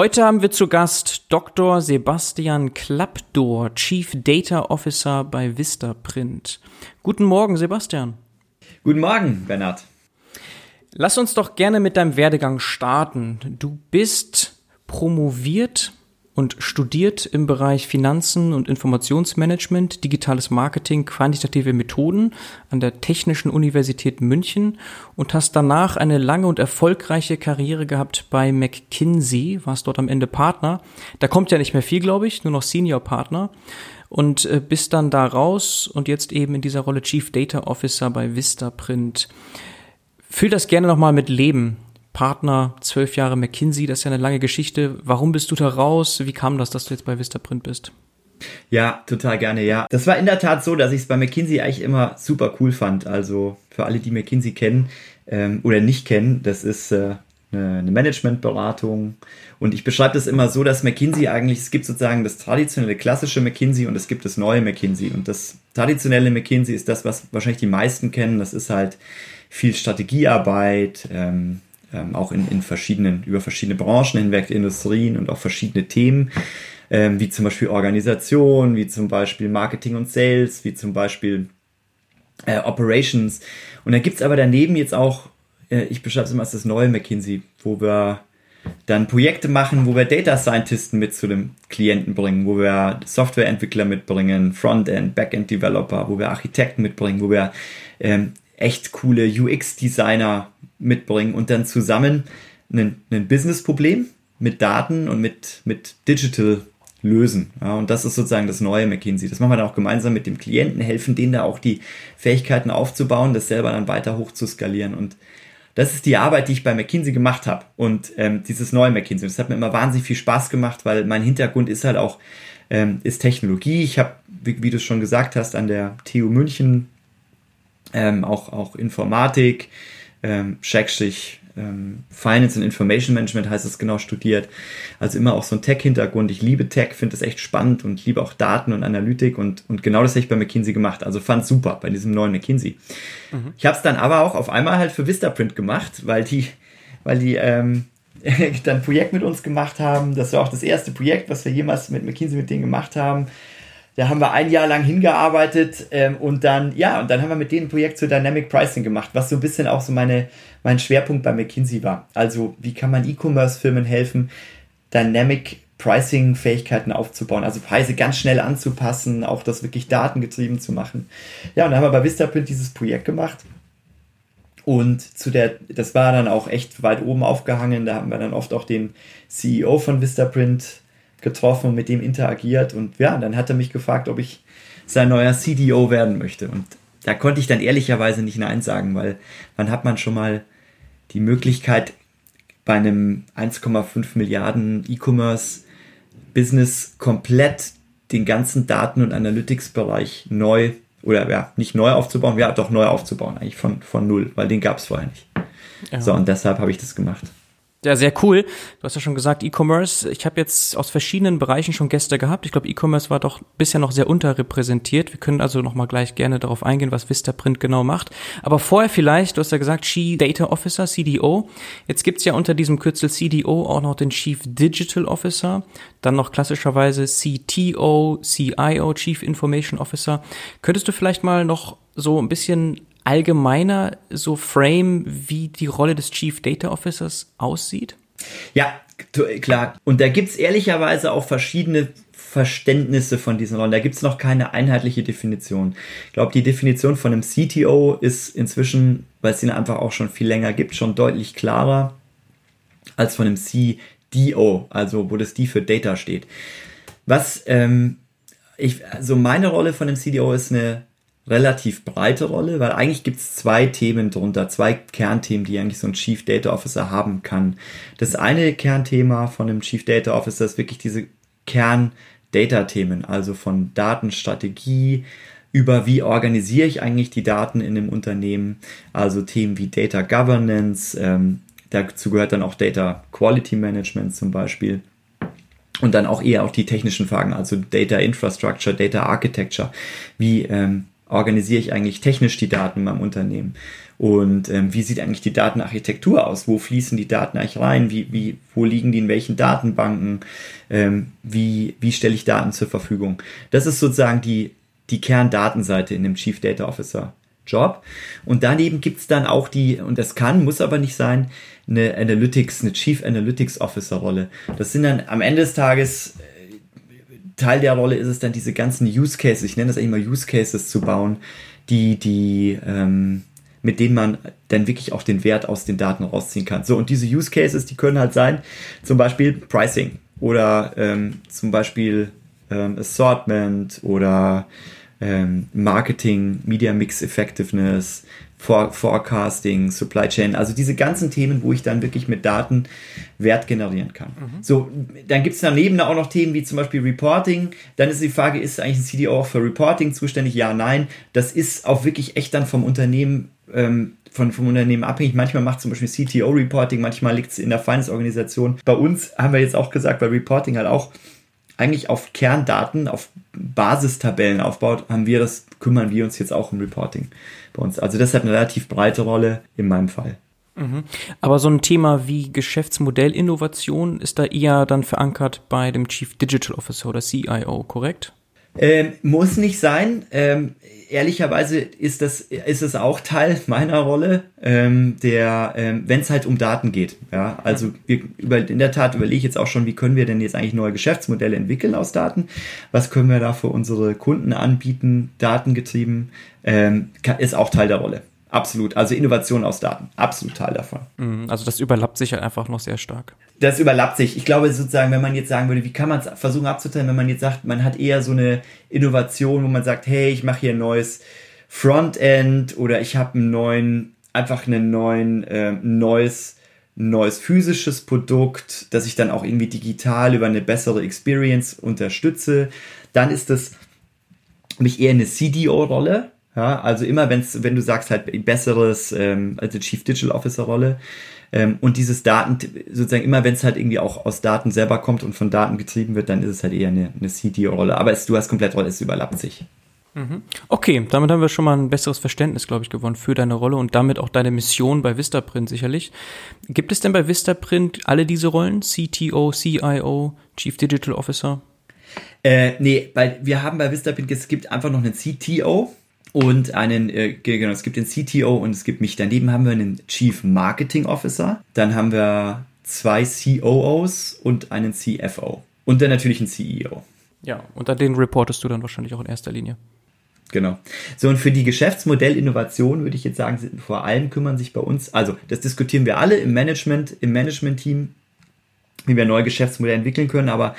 Heute haben wir zu Gast Dr. Sebastian Klappdor, Chief Data Officer bei Vistaprint. Guten Morgen, Sebastian. Guten Morgen, Bernhard. Lass uns doch gerne mit deinem Werdegang starten. Du bist promoviert und studiert im Bereich Finanzen und Informationsmanagement, digitales Marketing, quantitative Methoden an der Technischen Universität München und hast danach eine lange und erfolgreiche Karriere gehabt bei McKinsey, warst dort am Ende Partner. Da kommt ja nicht mehr viel, glaube ich, nur noch Senior Partner und äh, bist dann da raus und jetzt eben in dieser Rolle Chief Data Officer bei Vistaprint. Füll das gerne nochmal mit Leben. Partner, zwölf Jahre McKinsey, das ist ja eine lange Geschichte. Warum bist du da raus? Wie kam das, dass du jetzt bei Vistaprint bist? Ja, total gerne, ja. Das war in der Tat so, dass ich es bei McKinsey eigentlich immer super cool fand. Also für alle, die McKinsey kennen ähm, oder nicht kennen, das ist äh, eine Managementberatung. Und ich beschreibe das immer so, dass McKinsey eigentlich, es gibt sozusagen das traditionelle klassische McKinsey und es gibt das neue McKinsey. Und das traditionelle McKinsey ist das, was wahrscheinlich die meisten kennen. Das ist halt viel Strategiearbeit, ähm, ähm, auch in, in verschiedenen, über verschiedene Branchen hinweg, Industrien und auch verschiedene Themen, ähm, wie zum Beispiel Organisation, wie zum Beispiel Marketing und Sales, wie zum Beispiel äh, Operations. Und dann gibt's aber daneben jetzt auch, äh, ich beschreibe es immer als das neue McKinsey, wo wir dann Projekte machen, wo wir Data Scientisten mit zu dem Klienten bringen, wo wir Softwareentwickler mitbringen, Frontend, Backend Developer, wo wir Architekten mitbringen, wo wir ähm, echt coole UX-Designer mitbringen und dann zusammen ein, ein Business-Problem mit Daten und mit, mit Digital lösen. Ja, und das ist sozusagen das neue McKinsey. Das machen wir dann auch gemeinsam mit dem Klienten, helfen denen da auch die Fähigkeiten aufzubauen, das selber dann weiter hoch zu skalieren. Und das ist die Arbeit, die ich bei McKinsey gemacht habe. Und ähm, dieses neue McKinsey. Das hat mir immer wahnsinnig viel Spaß gemacht, weil mein Hintergrund ist halt auch ähm, ist Technologie. Ich habe, wie, wie du schon gesagt hast, an der TU München ähm, auch, auch Informatik, ähm, Schrägstrich, ähm, Finance and Information Management heißt es genau studiert. Also immer auch so ein Tech-Hintergrund. Ich liebe Tech, finde es echt spannend und liebe auch Daten und Analytik und, und genau das habe ich bei McKinsey gemacht. Also fand super bei diesem neuen McKinsey. Mhm. Ich habe es dann aber auch auf einmal halt für Vistaprint gemacht, weil die, weil die ähm, dann ein Projekt mit uns gemacht haben. Das war auch das erste Projekt, was wir jemals mit McKinsey mit denen gemacht haben. Da haben wir ein Jahr lang hingearbeitet ähm, und dann, ja, und dann haben wir mit denen ein Projekt zu Dynamic Pricing gemacht, was so ein bisschen auch so meine, mein Schwerpunkt bei McKinsey war. Also, wie kann man E-Commerce-Firmen helfen, Dynamic Pricing-Fähigkeiten aufzubauen, also Preise ganz schnell anzupassen, auch das wirklich datengetrieben zu machen. Ja, und dann haben wir bei Vistaprint dieses Projekt gemacht. Und zu der, das war dann auch echt weit oben aufgehangen. Da haben wir dann oft auch den CEO von Vistaprint getroffen und mit dem interagiert. Und ja, dann hat er mich gefragt, ob ich sein neuer CDO werden möchte. Und da konnte ich dann ehrlicherweise nicht Nein sagen, weil wann hat man schon mal die Möglichkeit, bei einem 1,5 Milliarden E-Commerce Business komplett den ganzen Daten- und Analytics-Bereich neu oder ja, nicht neu aufzubauen, ja, doch neu aufzubauen, eigentlich von, von null, weil den gab es vorher nicht. Ja. So, und deshalb habe ich das gemacht. Ja, sehr cool. Du hast ja schon gesagt, E-Commerce. Ich habe jetzt aus verschiedenen Bereichen schon Gäste gehabt. Ich glaube, E-Commerce war doch bisher noch sehr unterrepräsentiert. Wir können also noch mal gleich gerne darauf eingehen, was Vistaprint genau macht. Aber vorher vielleicht, du hast ja gesagt, Chief Data Officer, CDO. Jetzt gibt's ja unter diesem Kürzel CDO auch noch den Chief Digital Officer, dann noch klassischerweise CTO, CIO, Chief Information Officer. Könntest du vielleicht mal noch so ein bisschen allgemeiner so frame, wie die Rolle des Chief Data Officers aussieht? Ja, klar. Und da gibt's ehrlicherweise auch verschiedene Verständnisse von diesen Rollen. Da gibt's noch keine einheitliche Definition. Ich glaube, die Definition von einem CTO ist inzwischen, weil es ihn einfach auch schon viel länger gibt, schon deutlich klarer als von einem CDO, also wo das D für Data steht. Was ähm, ich, also meine Rolle von einem CDO ist eine relativ breite Rolle, weil eigentlich gibt es zwei Themen drunter, zwei Kernthemen, die eigentlich so ein Chief Data Officer haben kann. Das eine Kernthema von einem Chief Data Officer ist wirklich diese Kern-Data-Themen, also von Datenstrategie über wie organisiere ich eigentlich die Daten in dem Unternehmen, also Themen wie Data Governance, ähm, dazu gehört dann auch Data Quality Management zum Beispiel und dann auch eher auch die technischen Fragen, also Data Infrastructure, Data Architecture, wie ähm, organisiere ich eigentlich technisch die Daten in meinem Unternehmen und ähm, wie sieht eigentlich die Datenarchitektur aus, wo fließen die Daten eigentlich rein, wie, wie, wo liegen die in welchen Datenbanken, ähm, wie, wie stelle ich Daten zur Verfügung. Das ist sozusagen die die Kerndatenseite in dem Chief Data Officer Job. Und daneben gibt's dann auch die, und das kann, muss aber nicht sein, eine Analytics, eine Chief Analytics Officer Rolle. Das sind dann am Ende des Tages, Teil der Rolle ist es dann diese ganzen Use Cases, ich nenne das eigentlich mal Use Cases zu bauen, die, die, ähm, mit denen man dann wirklich auch den Wert aus den Daten rausziehen kann. So, und diese Use Cases, die können halt sein, zum Beispiel Pricing oder ähm, zum Beispiel ähm, Assortment oder ähm, Marketing, Media Mix Effectiveness, For Forecasting, Supply Chain, also diese ganzen Themen, wo ich dann wirklich mit Daten Wert generieren kann. Mhm. So, dann gibt es daneben auch noch Themen wie zum Beispiel Reporting. Dann ist die Frage, ist eigentlich ein CDO auch für Reporting zuständig? Ja, nein. Das ist auch wirklich echt dann vom Unternehmen ähm, von, vom Unternehmen abhängig. Manchmal macht zum Beispiel CTO-Reporting, manchmal liegt es in der Finance-Organisation. Bei uns haben wir jetzt auch gesagt, bei Reporting halt auch eigentlich auf Kerndaten, auf Basistabellen aufbaut, haben wir das, kümmern wir uns jetzt auch um Reporting bei uns. Also das hat eine relativ breite Rolle in meinem Fall. Mhm. Aber so ein Thema wie Geschäftsmodellinnovation ist da eher dann verankert bei dem Chief Digital Officer oder CIO, korrekt? Ähm, muss nicht sein. Ähm, ehrlicherweise ist das ist es auch Teil meiner Rolle, ähm, der, ähm, wenn es halt um Daten geht. Ja, also wir über, in der Tat überlege ich jetzt auch schon, wie können wir denn jetzt eigentlich neue Geschäftsmodelle entwickeln aus Daten? Was können wir da für unsere Kunden anbieten? Datengetrieben ähm, ist auch Teil der Rolle. Absolut. Also Innovation aus Daten. Absolut Teil davon. Mhm, also das überlappt sich halt einfach noch sehr stark. Das überlappt sich. Ich glaube sozusagen, wenn man jetzt sagen würde, wie kann man es versuchen abzuteilen, wenn man jetzt sagt, man hat eher so eine Innovation, wo man sagt, hey, ich mache hier ein neues Frontend oder ich habe einen neuen, einfach einen neuen, äh, neues neues physisches Produkt, das ich dann auch irgendwie digital über eine bessere Experience unterstütze, dann ist das mich eher eine CDO-Rolle, ja, also immer, wenn's, wenn du sagst halt besseres, ähm, also Chief Digital Officer Rolle, ähm, und dieses Daten, sozusagen immer, wenn es halt irgendwie auch aus Daten selber kommt und von Daten getrieben wird, dann ist es halt eher eine, eine CDO-Rolle. Aber es, du hast komplett Rolle, es überlappt sich. Mhm. Okay, damit haben wir schon mal ein besseres Verständnis, glaube ich, gewonnen für deine Rolle und damit auch deine Mission bei Vistaprint sicherlich. Gibt es denn bei Vistaprint alle diese Rollen? CTO, CIO, Chief Digital Officer? Äh, nee, weil wir haben bei Vistaprint, es gibt einfach noch einen CTO, und einen, äh, genau, es gibt den CTO und es gibt mich. Daneben haben wir einen Chief Marketing Officer. Dann haben wir zwei COOs und einen CFO. Und dann natürlich einen CEO. Ja, und an den reportest du dann wahrscheinlich auch in erster Linie. Genau. So, und für die Geschäftsmodellinnovation würde ich jetzt sagen, vor allem kümmern sich bei uns, also das diskutieren wir alle im Management, im Management-Team, wie wir neue Geschäftsmodelle entwickeln können, aber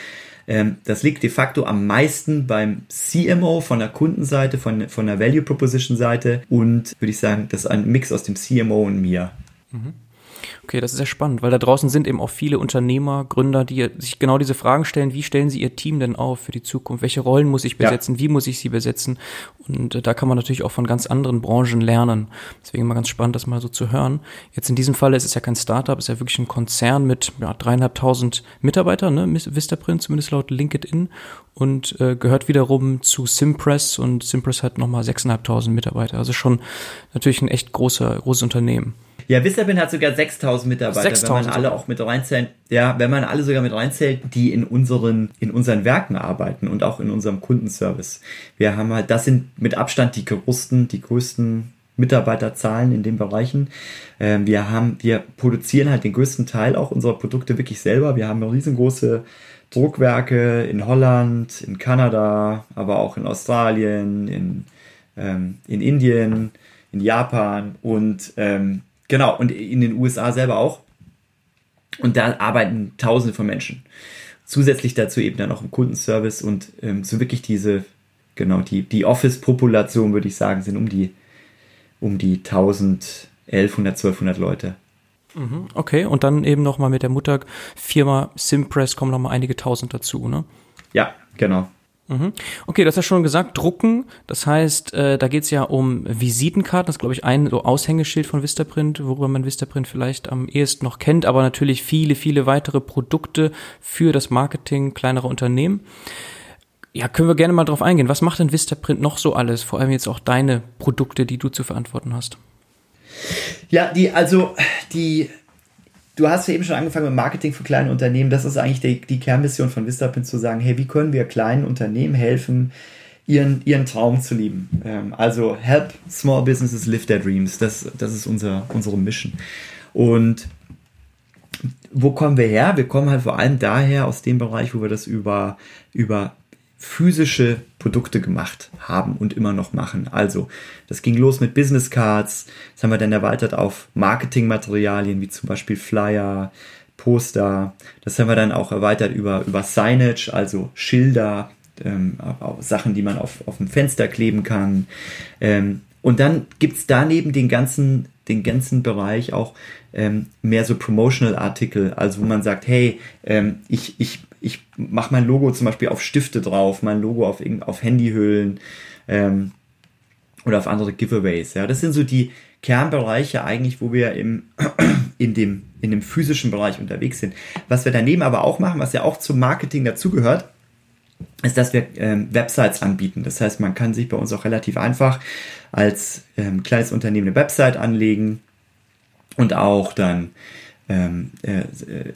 das liegt de facto am meisten beim CMO von der Kundenseite, von, von der Value Proposition Seite und würde ich sagen, das ist ein Mix aus dem CMO und mir. Mhm. Okay, das ist ja spannend, weil da draußen sind eben auch viele Unternehmer, Gründer, die sich genau diese Fragen stellen, wie stellen sie ihr Team denn auf für die Zukunft? Welche Rollen muss ich besetzen? Ja. Wie muss ich sie besetzen? Und äh, da kann man natürlich auch von ganz anderen Branchen lernen. Deswegen mal ganz spannend, das mal so zu hören. Jetzt in diesem Fall ist es ja kein Startup, es ist ja wirklich ein Konzern mit ja, dreieinhalbtausend Mitarbeitern, ne? Vistaprint, zumindest laut LinkedIn und äh, gehört wiederum zu Simpress und Simpress hat nochmal sechseinhalbtausend Mitarbeiter. Also schon natürlich ein echt großer, großes Unternehmen. Ja, Visabin hat sogar 6000 Mitarbeiter, 6 wenn man alle auch mit reinzählt. Ja, wenn man alle sogar mit reinzählt, die in unseren, in unseren Werken arbeiten und auch in unserem Kundenservice. Wir haben halt, das sind mit Abstand die größten, die größten Mitarbeiterzahlen in den Bereichen. Ähm, wir haben, wir produzieren halt den größten Teil auch unserer Produkte wirklich selber. Wir haben riesengroße Druckwerke in Holland, in Kanada, aber auch in Australien, in, ähm, in Indien, in Japan und ähm, Genau, und in den USA selber auch. Und da arbeiten Tausende von Menschen. Zusätzlich dazu eben dann auch im Kundenservice und ähm, so wirklich diese, genau, die, die Office-Population, würde ich sagen, sind um die, um die 1000, 1100, 1200 Leute. Mhm, okay, und dann eben nochmal mit der Mutterfirma Simpress kommen nochmal einige tausend dazu, ne? Ja, genau. Mhm. Okay, du hast ja schon gesagt, drucken. Das heißt, äh, da geht es ja um Visitenkarten. Das ist, glaube ich, ein so Aushängeschild von Vistaprint, worüber man Vistaprint vielleicht am ehesten noch kennt, aber natürlich viele, viele weitere Produkte für das Marketing kleinerer Unternehmen. Ja, können wir gerne mal drauf eingehen. Was macht denn Vistaprint noch so alles? Vor allem jetzt auch deine Produkte, die du zu verantworten hast. Ja, die, also die du hast ja eben schon angefangen mit Marketing für kleine Unternehmen. Das ist eigentlich die, die Kernmission von Vistapin zu sagen, hey, wie können wir kleinen Unternehmen helfen, ihren, ihren Traum zu lieben? Ähm, also help small businesses live their dreams. Das, das ist unser, unsere Mission. Und wo kommen wir her? Wir kommen halt vor allem daher aus dem Bereich, wo wir das über, über physische Produkte gemacht haben und immer noch machen. Also, das ging los mit Business Cards, das haben wir dann erweitert auf Marketingmaterialien wie zum Beispiel Flyer, Poster. Das haben wir dann auch erweitert über, über Signage, also Schilder, ähm, Sachen, die man auf, auf dem Fenster kleben kann. Ähm, und dann gibt's daneben den ganzen, den ganzen Bereich auch ähm, mehr so Promotional Artikel, also wo man sagt, hey, ähm, ich, ich ich mache mein Logo zum Beispiel auf Stifte drauf, mein Logo auf, auf Handyhüllen ähm, oder auf andere Giveaways. Ja, das sind so die Kernbereiche eigentlich, wo wir im, in, dem, in dem physischen Bereich unterwegs sind. Was wir daneben aber auch machen, was ja auch zum Marketing dazugehört, ist, dass wir ähm, Websites anbieten. Das heißt, man kann sich bei uns auch relativ einfach als ähm, kleines Unternehmen eine Website anlegen und auch dann ähm, äh,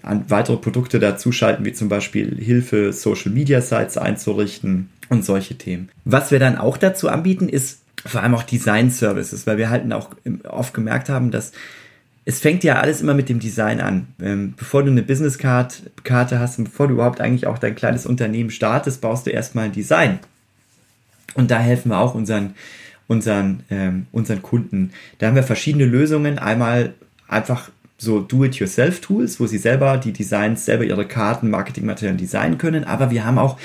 an weitere Produkte dazuschalten, wie zum Beispiel Hilfe, Social Media Sites einzurichten und solche Themen. Was wir dann auch dazu anbieten, ist vor allem auch Design Services, weil wir halt auch oft gemerkt haben, dass es fängt ja alles immer mit dem Design an. Ähm, bevor du eine Business Card, Karte hast und bevor du überhaupt eigentlich auch dein kleines Unternehmen startest, baust du erstmal ein Design. Und da helfen wir auch unseren, unseren, ähm, unseren Kunden. Da haben wir verschiedene Lösungen. Einmal einfach so Do-it-yourself-Tools, wo sie selber die Designs, selber ihre Karten, Marketingmaterialien designen können. Aber wir haben auch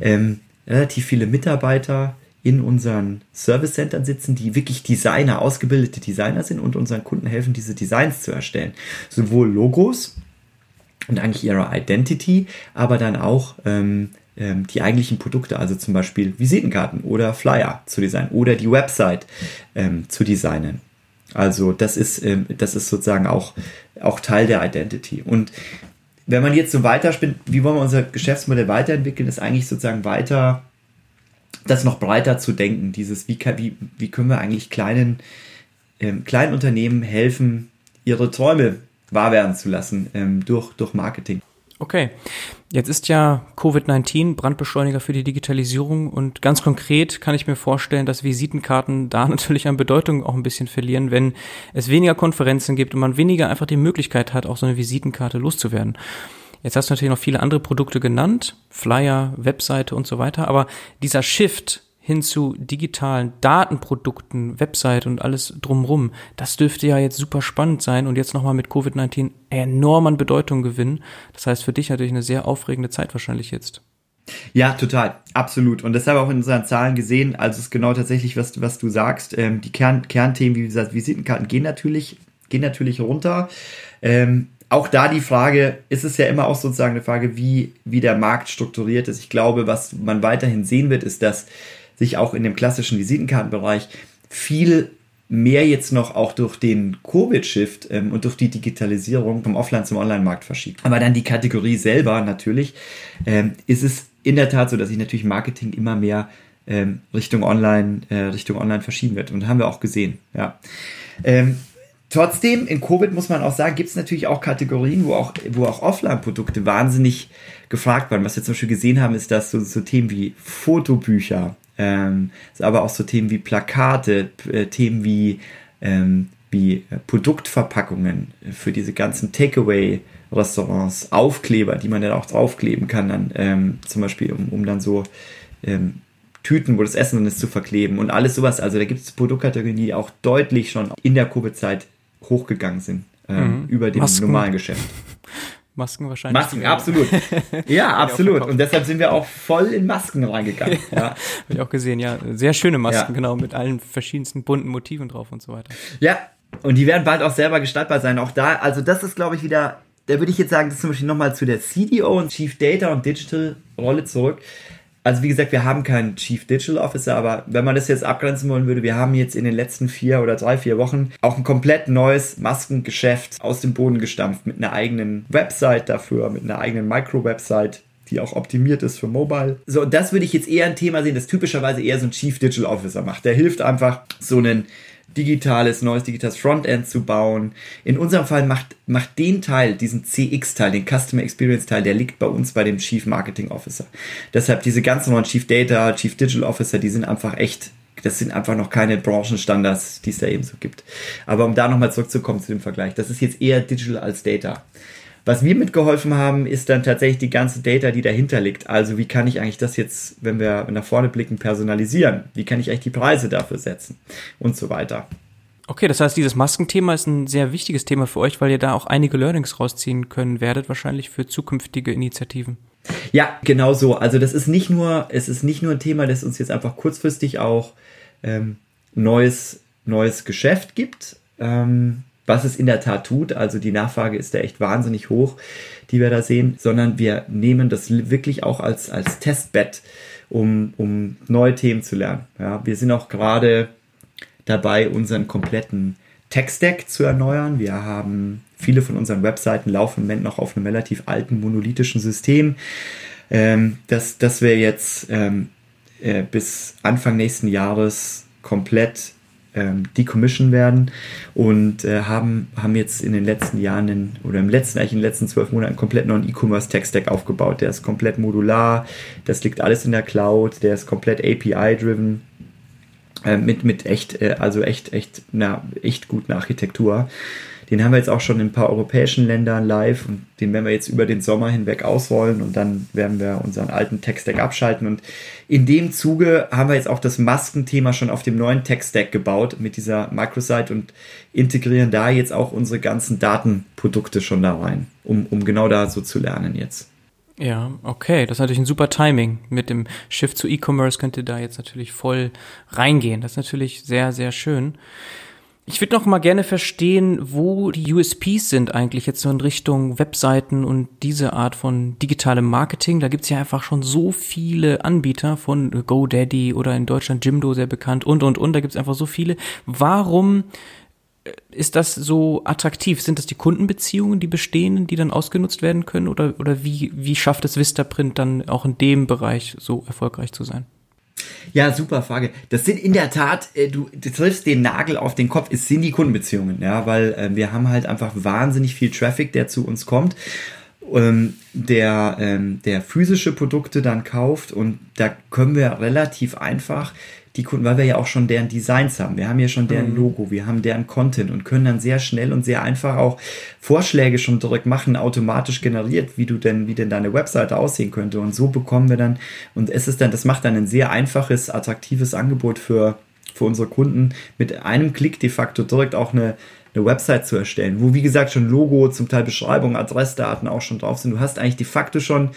ähm, relativ viele Mitarbeiter in unseren Service-Centern sitzen, die wirklich Designer, ausgebildete Designer sind und unseren Kunden helfen, diese Designs zu erstellen. Sowohl Logos und eigentlich ihre Identity, aber dann auch ähm, ähm, die eigentlichen Produkte, also zum Beispiel Visitenkarten oder Flyer zu designen oder die Website ähm, zu designen. Also das ist, ähm, das ist sozusagen auch, auch Teil der Identity. Und wenn man jetzt so weiterspinnt, wie wollen wir unser Geschäftsmodell weiterentwickeln, ist eigentlich sozusagen weiter, das noch breiter zu denken. Dieses, wie, wie, wie können wir eigentlich kleinen, ähm, kleinen Unternehmen helfen, ihre Träume wahr werden zu lassen ähm, durch, durch Marketing. Okay, jetzt ist ja Covid-19 Brandbeschleuniger für die Digitalisierung und ganz konkret kann ich mir vorstellen, dass Visitenkarten da natürlich an Bedeutung auch ein bisschen verlieren, wenn es weniger Konferenzen gibt und man weniger einfach die Möglichkeit hat, auch so eine Visitenkarte loszuwerden. Jetzt hast du natürlich noch viele andere Produkte genannt, Flyer, Webseite und so weiter, aber dieser Shift hin zu digitalen Datenprodukten, Website und alles drumrum. Das dürfte ja jetzt super spannend sein und jetzt nochmal mit Covid-19 enorm an Bedeutung gewinnen. Das heißt für dich natürlich eine sehr aufregende Zeit wahrscheinlich jetzt. Ja, total, absolut. Und das haben wir auch in unseren Zahlen gesehen. Also es ist genau tatsächlich, was, was du sagst. Ähm, die Kern, Kernthemen, wie gesagt, Visitenkarten gehen natürlich, gehen natürlich runter. Ähm, auch da die Frage, ist es ja immer auch sozusagen eine Frage, wie, wie der Markt strukturiert ist. Ich glaube, was man weiterhin sehen wird, ist, dass sich auch in dem klassischen Visitenkartenbereich viel mehr jetzt noch auch durch den Covid-Shift ähm, und durch die Digitalisierung vom Offline zum Online-Markt verschiebt. Aber dann die Kategorie selber natürlich, ähm, ist es in der Tat so, dass sich natürlich Marketing immer mehr ähm, Richtung Online, äh, Richtung Online verschieben wird. Und haben wir auch gesehen, ja. Ähm, trotzdem, in Covid muss man auch sagen, gibt es natürlich auch Kategorien, wo auch, wo auch Offline-Produkte wahnsinnig gefragt waren. Was wir zum Beispiel gesehen haben, ist, dass so, so Themen wie Fotobücher, ähm, aber auch so Themen wie Plakate, äh, Themen wie, ähm, wie äh, Produktverpackungen für diese ganzen Takeaway-Restaurants, Aufkleber, die man dann auch draufkleben kann, dann ähm, zum Beispiel, um, um dann so ähm, Tüten, wo das Essen dann ist, zu verkleben und alles sowas. Also da gibt es Produktkategorien, die auch deutlich schon in der Covid-Zeit hochgegangen sind ähm, mhm. über dem Masken. normalen Geschäft. Masken wahrscheinlich. Masken, absolut. Ja, absolut. Und deshalb sind wir auch voll in Masken reingegangen. Ja. Habe ich auch gesehen, ja. Sehr schöne Masken, ja. genau, mit allen verschiedensten bunten Motiven drauf und so weiter. Ja, und die werden bald auch selber gestaltbar sein. Auch da, also das ist, glaube ich, wieder, da würde ich jetzt sagen, das ist zum Beispiel nochmal zu der CDO und Chief Data und Digital Rolle zurück. Also wie gesagt, wir haben keinen Chief Digital Officer, aber wenn man das jetzt abgrenzen wollen würde, wir haben jetzt in den letzten vier oder drei, vier Wochen auch ein komplett neues Maskengeschäft aus dem Boden gestampft mit einer eigenen Website dafür, mit einer eigenen Micro-Website, die auch optimiert ist für Mobile. So, das würde ich jetzt eher ein Thema sehen, das typischerweise eher so ein Chief Digital Officer macht. Der hilft einfach, so einen digitales, neues digitales Frontend zu bauen. In unserem Fall macht, macht den Teil, diesen CX-Teil, den Customer Experience-Teil, der liegt bei uns bei dem Chief Marketing Officer. Deshalb diese ganzen neuen Chief Data, Chief Digital Officer, die sind einfach echt, das sind einfach noch keine Branchenstandards, die es da eben so gibt. Aber um da nochmal zurückzukommen zu dem Vergleich, das ist jetzt eher Digital als Data. Was wir mitgeholfen haben, ist dann tatsächlich die ganze Data, die dahinter liegt. Also wie kann ich eigentlich das jetzt, wenn wir nach vorne blicken, personalisieren? Wie kann ich eigentlich die Preise dafür setzen? Und so weiter. Okay, das heißt, dieses Maskenthema ist ein sehr wichtiges Thema für euch, weil ihr da auch einige Learnings rausziehen können werdet, wahrscheinlich für zukünftige Initiativen. Ja, genau so. Also das ist nicht nur, es ist nicht nur ein Thema, das uns jetzt einfach kurzfristig auch ähm, neues, neues Geschäft gibt, ähm, was es in der Tat tut. Also die Nachfrage ist da echt wahnsinnig hoch, die wir da sehen, sondern wir nehmen das wirklich auch als, als Testbett, um, um neue Themen zu lernen. Ja, wir sind auch gerade dabei, unseren kompletten Tech-Stack zu erneuern. Wir haben viele von unseren Webseiten laufen im Moment noch auf einem relativ alten monolithischen System, ähm, das, das wir jetzt ähm, äh, bis Anfang nächsten Jahres komplett ähm, decommission werden und äh, haben, haben jetzt in den letzten Jahren in, oder im letzten, eigentlich in den letzten zwölf Monaten komplett neuen E-Commerce Tech Stack aufgebaut. Der ist komplett modular, das liegt alles in der Cloud, der ist komplett API-driven. Äh, mit, mit echt, äh, also echt, echt, na, echt guten Architektur. Den haben wir jetzt auch schon in ein paar europäischen Ländern live und den werden wir jetzt über den Sommer hinweg ausrollen und dann werden wir unseren alten Tech-Stack abschalten. Und in dem Zuge haben wir jetzt auch das Maskenthema schon auf dem neuen Tech-Stack gebaut mit dieser Microsite und integrieren da jetzt auch unsere ganzen Datenprodukte schon da rein, um, um genau da so zu lernen jetzt. Ja, okay, das ist natürlich ein super Timing. Mit dem Shift zu E-Commerce könnt ihr da jetzt natürlich voll reingehen. Das ist natürlich sehr, sehr schön. Ich würde noch mal gerne verstehen, wo die USPs sind eigentlich jetzt so in Richtung Webseiten und diese Art von digitalem Marketing. Da gibt's ja einfach schon so viele Anbieter von GoDaddy oder in Deutschland Jimdo sehr bekannt und, und, und. Da gibt's einfach so viele. Warum äh, ist das so attraktiv? Sind das die Kundenbeziehungen, die bestehen, die dann ausgenutzt werden können? Oder, oder wie, wie schafft es Vistaprint dann auch in dem Bereich so erfolgreich zu sein? Ja, super Frage. Das sind in der Tat, äh, du, du triffst den Nagel auf den Kopf, es sind die Kundenbeziehungen, ja, weil äh, wir haben halt einfach wahnsinnig viel Traffic, der zu uns kommt, ähm, der, ähm, der physische Produkte dann kauft und da können wir relativ einfach die Kunden, weil wir ja auch schon deren Designs haben. Wir haben ja schon deren mhm. Logo, wir haben deren Content und können dann sehr schnell und sehr einfach auch Vorschläge schon direkt machen, automatisch generiert, wie du denn, wie denn deine Webseite aussehen könnte. Und so bekommen wir dann, und es ist dann, das macht dann ein sehr einfaches, attraktives Angebot für, für unsere Kunden, mit einem Klick de facto direkt auch eine, eine Website zu erstellen, wo wie gesagt schon Logo, zum Teil Beschreibung, Adressdaten auch schon drauf sind. Du hast eigentlich de facto schon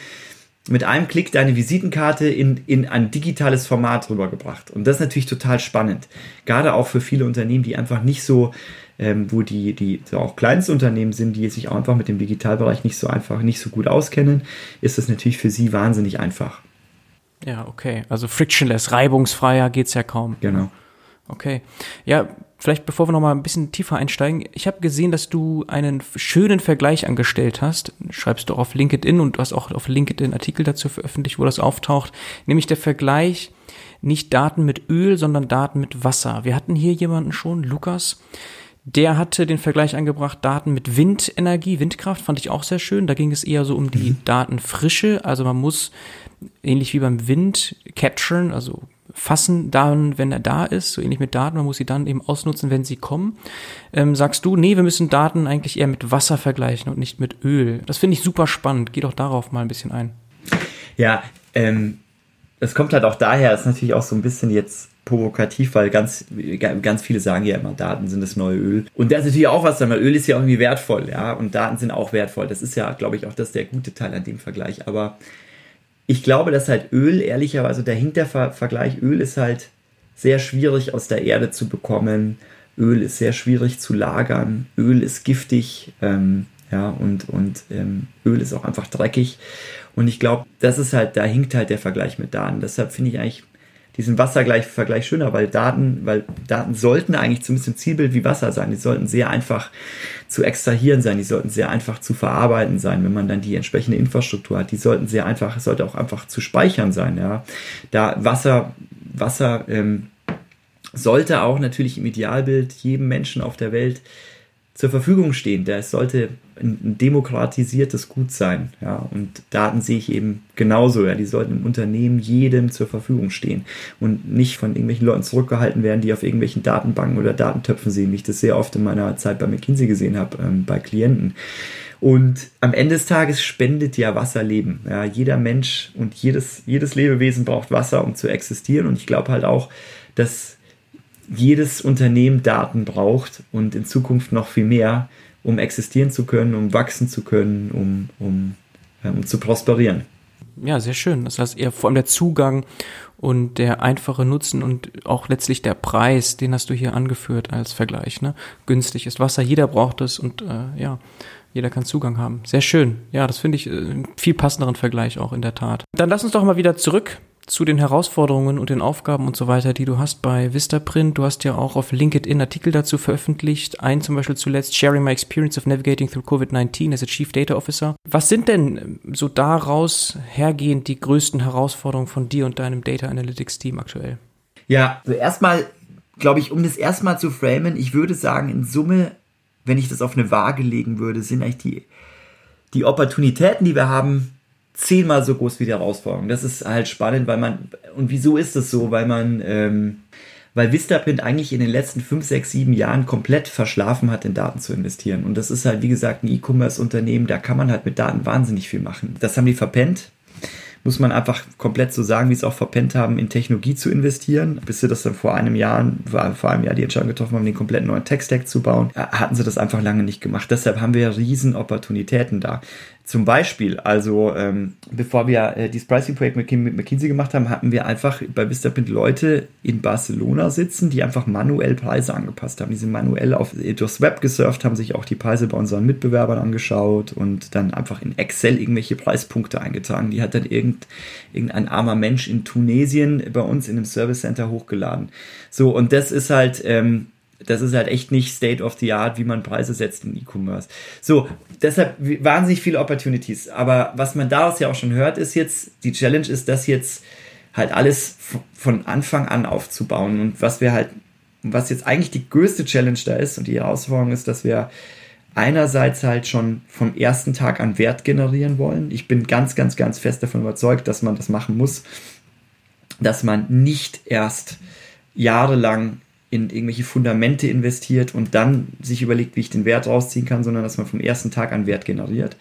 mit einem Klick deine Visitenkarte in, in ein digitales Format rübergebracht. Und das ist natürlich total spannend. Gerade auch für viele Unternehmen, die einfach nicht so, ähm, wo die, die so auch kleinste Unternehmen sind, die sich auch einfach mit dem Digitalbereich nicht so einfach, nicht so gut auskennen, ist das natürlich für sie wahnsinnig einfach. Ja, okay. Also frictionless, reibungsfreier geht's ja kaum. Genau. Okay. Ja, vielleicht bevor wir noch mal ein bisschen tiefer einsteigen. Ich habe gesehen, dass du einen schönen Vergleich angestellt hast. Schreibst du auf LinkedIn und du hast auch auf LinkedIn Artikel dazu veröffentlicht, wo das auftaucht. Nämlich der Vergleich nicht Daten mit Öl, sondern Daten mit Wasser. Wir hatten hier jemanden schon, Lukas. Der hatte den Vergleich angebracht, Daten mit Windenergie, Windkraft, fand ich auch sehr schön. Da ging es eher so um die mhm. Datenfrische. Also man muss, ähnlich wie beim Wind, capturen, also fassen dann, wenn er da ist, so ähnlich mit Daten, man muss sie dann eben ausnutzen, wenn sie kommen. Ähm, sagst du, nee, wir müssen Daten eigentlich eher mit Wasser vergleichen und nicht mit Öl. Das finde ich super spannend. Geh doch darauf mal ein bisschen ein. Ja, ähm, es kommt halt auch daher, ist natürlich auch so ein bisschen jetzt provokativ, weil ganz, ganz viele sagen ja immer, Daten sind das neue Öl. Und da ist natürlich auch was weil Öl ist ja irgendwie wertvoll, ja, und Daten sind auch wertvoll. Das ist ja, glaube ich, auch das der gute Teil an dem Vergleich. Aber ich glaube, dass halt Öl, ehrlicherweise, der hinkt der Vergleich, Öl ist halt sehr schwierig aus der Erde zu bekommen. Öl ist sehr schwierig zu lagern. Öl ist giftig. Ähm, Ja, und, und ähm, Öl ist auch einfach dreckig. Und ich glaube, das ist halt, da hinkt halt der Vergleich mit Daten. Deshalb finde ich eigentlich diesen Wasservergleich schöner, weil Daten, weil Daten sollten eigentlich zumindest im Zielbild wie Wasser sein. Die sollten sehr einfach zu extrahieren sein, die sollten sehr einfach zu verarbeiten sein, wenn man dann die entsprechende Infrastruktur hat. Die sollten sehr einfach, sollte auch einfach zu speichern sein, ja. Da Wasser, Wasser ähm, sollte auch natürlich im Idealbild jedem Menschen auf der Welt zur Verfügung stehen. Das sollte ein demokratisiertes Gut sein. Ja, und Daten sehe ich eben genauso. Ja, die sollten im Unternehmen jedem zur Verfügung stehen und nicht von irgendwelchen Leuten zurückgehalten werden, die auf irgendwelchen Datenbanken oder Datentöpfen sehen, wie ich das sehr oft in meiner Zeit bei McKinsey gesehen habe, ähm, bei Klienten. Und am Ende des Tages spendet ja Wasser Leben. Ja, jeder Mensch und jedes, jedes Lebewesen braucht Wasser, um zu existieren. Und ich glaube halt auch, dass jedes Unternehmen Daten braucht und in Zukunft noch viel mehr, um existieren zu können, um wachsen zu können, um, um, um zu prosperieren. Ja, sehr schön. Das heißt, eher vor allem der Zugang und der einfache Nutzen und auch letztlich der Preis, den hast du hier angeführt als Vergleich. Ne? Günstig ist Wasser, jeder braucht es und äh, ja, jeder kann Zugang haben. Sehr schön. Ja, das finde ich äh, viel passenderen Vergleich auch in der Tat. Dann lass uns doch mal wieder zurück zu den Herausforderungen und den Aufgaben und so weiter, die du hast bei Vistaprint. Du hast ja auch auf LinkedIn Artikel dazu veröffentlicht. Ein zum Beispiel zuletzt Sharing My Experience of Navigating Through COVID-19 as a Chief Data Officer. Was sind denn so daraus hergehend die größten Herausforderungen von dir und deinem Data Analytics Team aktuell? Ja, also erstmal, glaube ich, um das erstmal zu framen, ich würde sagen, in Summe, wenn ich das auf eine Waage legen würde, sind eigentlich die, die Opportunitäten, die wir haben, zehnmal so groß wie die Herausforderung. Das ist halt spannend, weil man, und wieso ist das so? Weil man, ähm, weil Vistaprint eigentlich in den letzten fünf, sechs, sieben Jahren komplett verschlafen hat, in Daten zu investieren. Und das ist halt, wie gesagt, ein E-Commerce-Unternehmen, da kann man halt mit Daten wahnsinnig viel machen. Das haben die verpennt muss man einfach komplett so sagen, wie es auch verpennt haben, in Technologie zu investieren. Bis sie das dann vor einem Jahr, vor einem Jahr die Entscheidung getroffen haben, den kompletten neuen Tech-Stack zu bauen, äh, hatten sie das einfach lange nicht gemacht. Deshalb haben wir riesen Opportunitäten da. Zum Beispiel, also ähm, bevor wir äh, dieses Pricing-Projekt mit, mit McKinsey gemacht haben, hatten wir einfach bei Vistapint Leute in Barcelona sitzen, die einfach manuell Preise angepasst haben. Die sind manuell auf, durchs Web gesurft, haben sich auch die Preise bei unseren Mitbewerbern angeschaut und dann einfach in Excel irgendwelche Preispunkte eingetragen. Die hat dann irgend, irgendein armer Mensch in Tunesien bei uns in einem Service Center hochgeladen. So, und das ist halt, ähm, das ist halt echt nicht State of the Art, wie man Preise setzt in E-Commerce. So, deshalb wahnsinnig viele Opportunities. Aber was man daraus ja auch schon hört, ist jetzt, die Challenge ist, das jetzt halt alles von Anfang an aufzubauen. Und was wir halt, was jetzt eigentlich die größte Challenge da ist und die Herausforderung ist, dass wir einerseits halt schon vom ersten Tag an Wert generieren wollen. Ich bin ganz, ganz, ganz fest davon überzeugt, dass man das machen muss, dass man nicht erst jahrelang in irgendwelche Fundamente investiert und dann sich überlegt, wie ich den Wert rausziehen kann, sondern dass man vom ersten Tag an Wert generiert.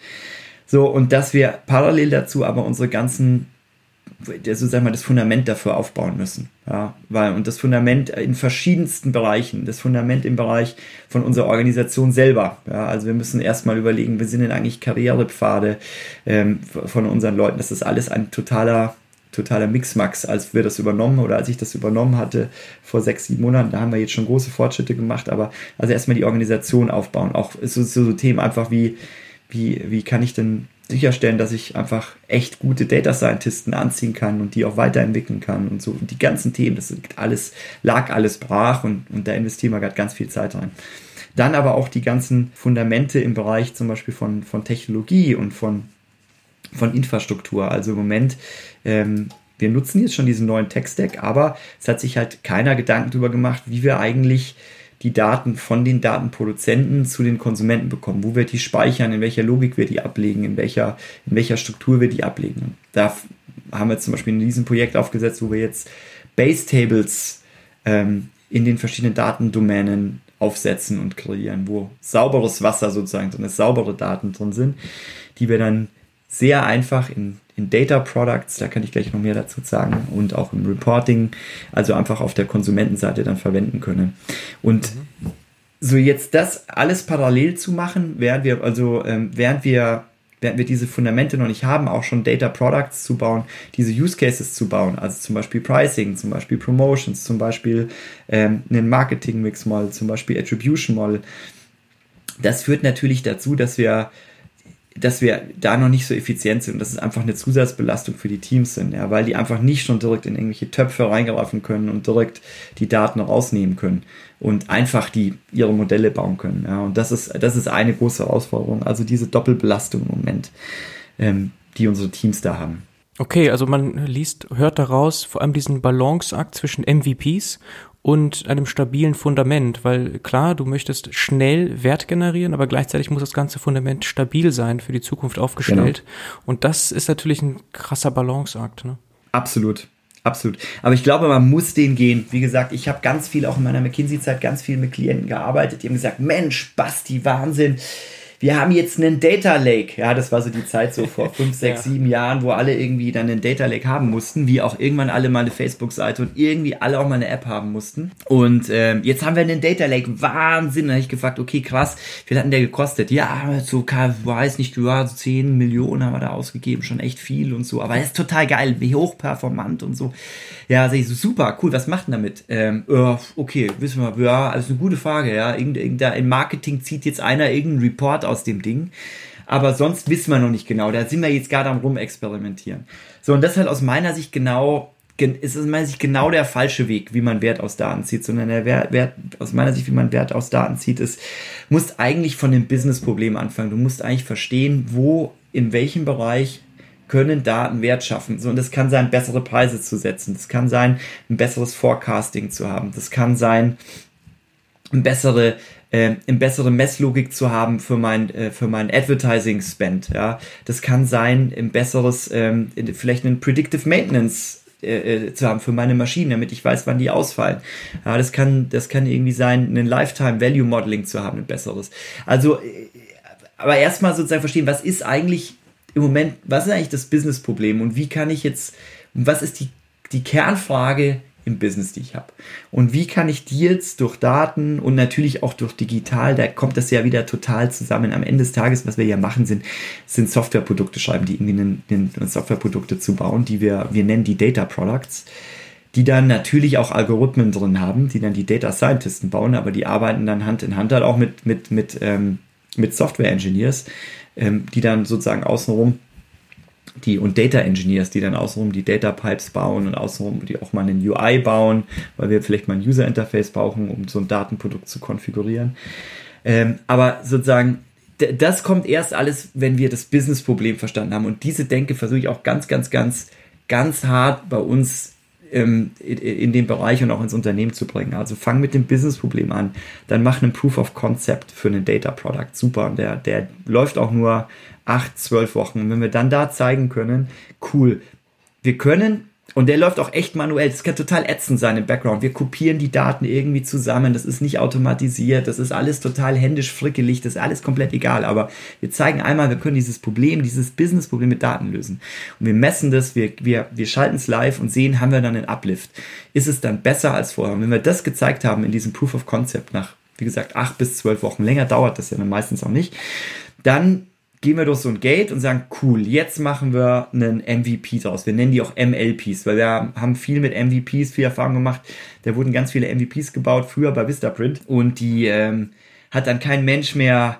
So, und dass wir parallel dazu aber unsere ganzen, so sagen wir, das Fundament dafür aufbauen müssen. Ja, weil, und das Fundament in verschiedensten Bereichen, das Fundament im Bereich von unserer Organisation selber. Ja, also wir müssen erstmal überlegen, wir sind denn eigentlich Karrierepfade ähm, von unseren Leuten. Das ist alles ein totaler totaler Mixmax, als wir das übernommen oder als ich das übernommen hatte vor sechs, sieben Monaten. Da haben wir jetzt schon große Fortschritte gemacht, aber also erstmal die Organisation aufbauen. Auch so, so, so Themen einfach wie, wie, wie kann ich denn sicherstellen, dass ich einfach echt gute Data Scientisten anziehen kann und die auch weiterentwickeln kann und so. Und die ganzen Themen, das alles, lag alles brach und, und da investieren wir gerade ganz viel Zeit rein. Dann aber auch die ganzen Fundamente im Bereich zum Beispiel von, von Technologie und von von Infrastruktur. Also im Moment, ähm, wir nutzen jetzt schon diesen neuen Tech-Stack, aber es hat sich halt keiner Gedanken darüber gemacht, wie wir eigentlich die Daten von den Datenproduzenten zu den Konsumenten bekommen, wo wir die speichern, in welcher Logik wir die ablegen, in welcher, in welcher Struktur wir die ablegen. Da haben wir zum Beispiel in diesem Projekt aufgesetzt, wo wir jetzt Base Tables ähm, in den verschiedenen Datendomänen aufsetzen und kreieren, wo sauberes Wasser sozusagen drin ist, saubere Daten drin sind, die wir dann sehr einfach in, in Data Products, da kann ich gleich noch mehr dazu sagen, und auch im Reporting, also einfach auf der Konsumentenseite dann verwenden können. Und so jetzt das alles parallel zu machen, während wir, also ähm, während wir während wir diese Fundamente noch nicht haben, auch schon Data Products zu bauen, diese Use Cases zu bauen, also zum Beispiel Pricing, zum Beispiel Promotions, zum Beispiel ähm, einen Marketing Mix Model, zum Beispiel Attribution Model, das führt natürlich dazu, dass wir dass wir da noch nicht so effizient sind und dass es einfach eine Zusatzbelastung für die Teams sind, ja, weil die einfach nicht schon direkt in irgendwelche Töpfe reingreifen können und direkt die Daten rausnehmen können und einfach die ihre Modelle bauen können. Ja, und das ist, das ist eine große Herausforderung, also diese Doppelbelastung im Moment, ähm, die unsere Teams da haben. Okay, also man liest, hört daraus vor allem diesen Balanceakt zwischen MVPs und einem stabilen Fundament, weil klar, du möchtest schnell Wert generieren, aber gleichzeitig muss das ganze Fundament stabil sein, für die Zukunft aufgestellt. Genau. Und das ist natürlich ein krasser Balanceakt. Ne? Absolut. Absolut. Aber ich glaube, man muss den gehen. Wie gesagt, ich habe ganz viel, auch in meiner McKinsey-Zeit, ganz viel mit Klienten gearbeitet. Die haben gesagt, Mensch, Basti, Wahnsinn wir haben jetzt einen Data Lake. Ja, das war so die Zeit so vor fünf, sechs, sieben Jahren, wo alle irgendwie dann einen Data Lake haben mussten, wie auch irgendwann alle mal eine Facebook-Seite und irgendwie alle auch mal eine App haben mussten. Und ähm, jetzt haben wir einen Data Lake. Wahnsinn. Da habe ich gefragt, okay, krass, wie hat denn der gekostet? Ja, so, weiß nicht, ja, so 10 Millionen haben wir da ausgegeben, schon echt viel und so. Aber er ist total geil, wie hochperformant und so. Ja, sag ich so, super, cool, was macht denn damit? Ähm, okay, wissen wir, ja, alles eine gute Frage, ja. Irgend, irgend, im Marketing zieht jetzt einer irgendeinen Report aus dem Ding. Aber sonst wissen wir noch nicht genau. Da sind wir jetzt gerade am rumexperimentieren. So, und das ist halt aus meiner Sicht genau ist aus meiner Sicht genau der falsche Weg, wie man Wert aus Daten zieht, sondern der Wert, Wert aus meiner Sicht, wie man Wert aus Daten zieht, ist, musst eigentlich von dem Business-Problem anfangen. Du musst eigentlich verstehen, wo, in welchem Bereich können Daten Wert schaffen. So, und das kann sein, bessere Preise zu setzen. Das kann sein, ein besseres Forecasting zu haben. Das kann sein, bessere, äh, eine bessere Messlogik zu haben für mein, äh, für mein Advertising Spend. Ja, das kann sein, ein besseres, ähm, vielleicht ein Predictive Maintenance äh, äh, zu haben für meine Maschinen, damit ich weiß, wann die ausfallen. Ja, das kann, das kann irgendwie sein, ein Lifetime Value Modeling zu haben, ein besseres. Also, äh, aber erstmal sozusagen verstehen, was ist eigentlich im Moment, was ist eigentlich das Business-Problem und wie kann ich jetzt, was ist die, die Kernfrage im Business, die ich habe? Und wie kann ich die jetzt durch Daten und natürlich auch durch digital, da kommt das ja wieder total zusammen. Am Ende des Tages, was wir ja machen, sind, sind Softwareprodukte schreiben, die irgendwie einen, einen Softwareprodukte zu bauen, die wir, wir nennen die Data Products die dann natürlich auch Algorithmen drin haben, die dann die Data Scientisten bauen, aber die arbeiten dann Hand in Hand halt auch mit, mit, mit, ähm, mit Software Engineers, ähm, die dann sozusagen außenrum die und Data Engineers, die dann außenrum die Data Pipes bauen und außenrum die auch mal einen UI bauen, weil wir vielleicht mal ein User Interface brauchen, um so ein Datenprodukt zu konfigurieren. Ähm, aber sozusagen das kommt erst alles, wenn wir das Business-Problem verstanden haben. Und diese Denke versuche ich auch ganz, ganz, ganz, ganz hart bei uns ähm, in den Bereich und auch ins Unternehmen zu bringen. Also fang mit dem Business-Problem an, dann mach einen Proof of Concept für einen Data Product. Super. Und der, der läuft auch nur acht, zwölf Wochen. Wenn wir dann da zeigen können, cool, wir können und der läuft auch echt manuell. Das kann total ätzend sein im Background. Wir kopieren die Daten irgendwie zusammen. Das ist nicht automatisiert. Das ist alles total händisch frickelig. Das ist alles komplett egal. Aber wir zeigen einmal, wir können dieses Problem, dieses Business-Problem mit Daten lösen. Und wir messen das. Wir, wir, wir schalten es live und sehen, haben wir dann einen Uplift. Ist es dann besser als vorher? Und wenn wir das gezeigt haben in diesem Proof of Concept nach, wie gesagt, acht bis zwölf Wochen, länger dauert das ja dann meistens auch nicht, dann gehen wir durch so ein Gate und sagen, cool, jetzt machen wir einen MVP draus. Wir nennen die auch MLPs, weil wir haben viel mit MVPs, viel Erfahrung gemacht. Da wurden ganz viele MVPs gebaut, früher bei Vistaprint. Und die ähm, hat dann kein Mensch mehr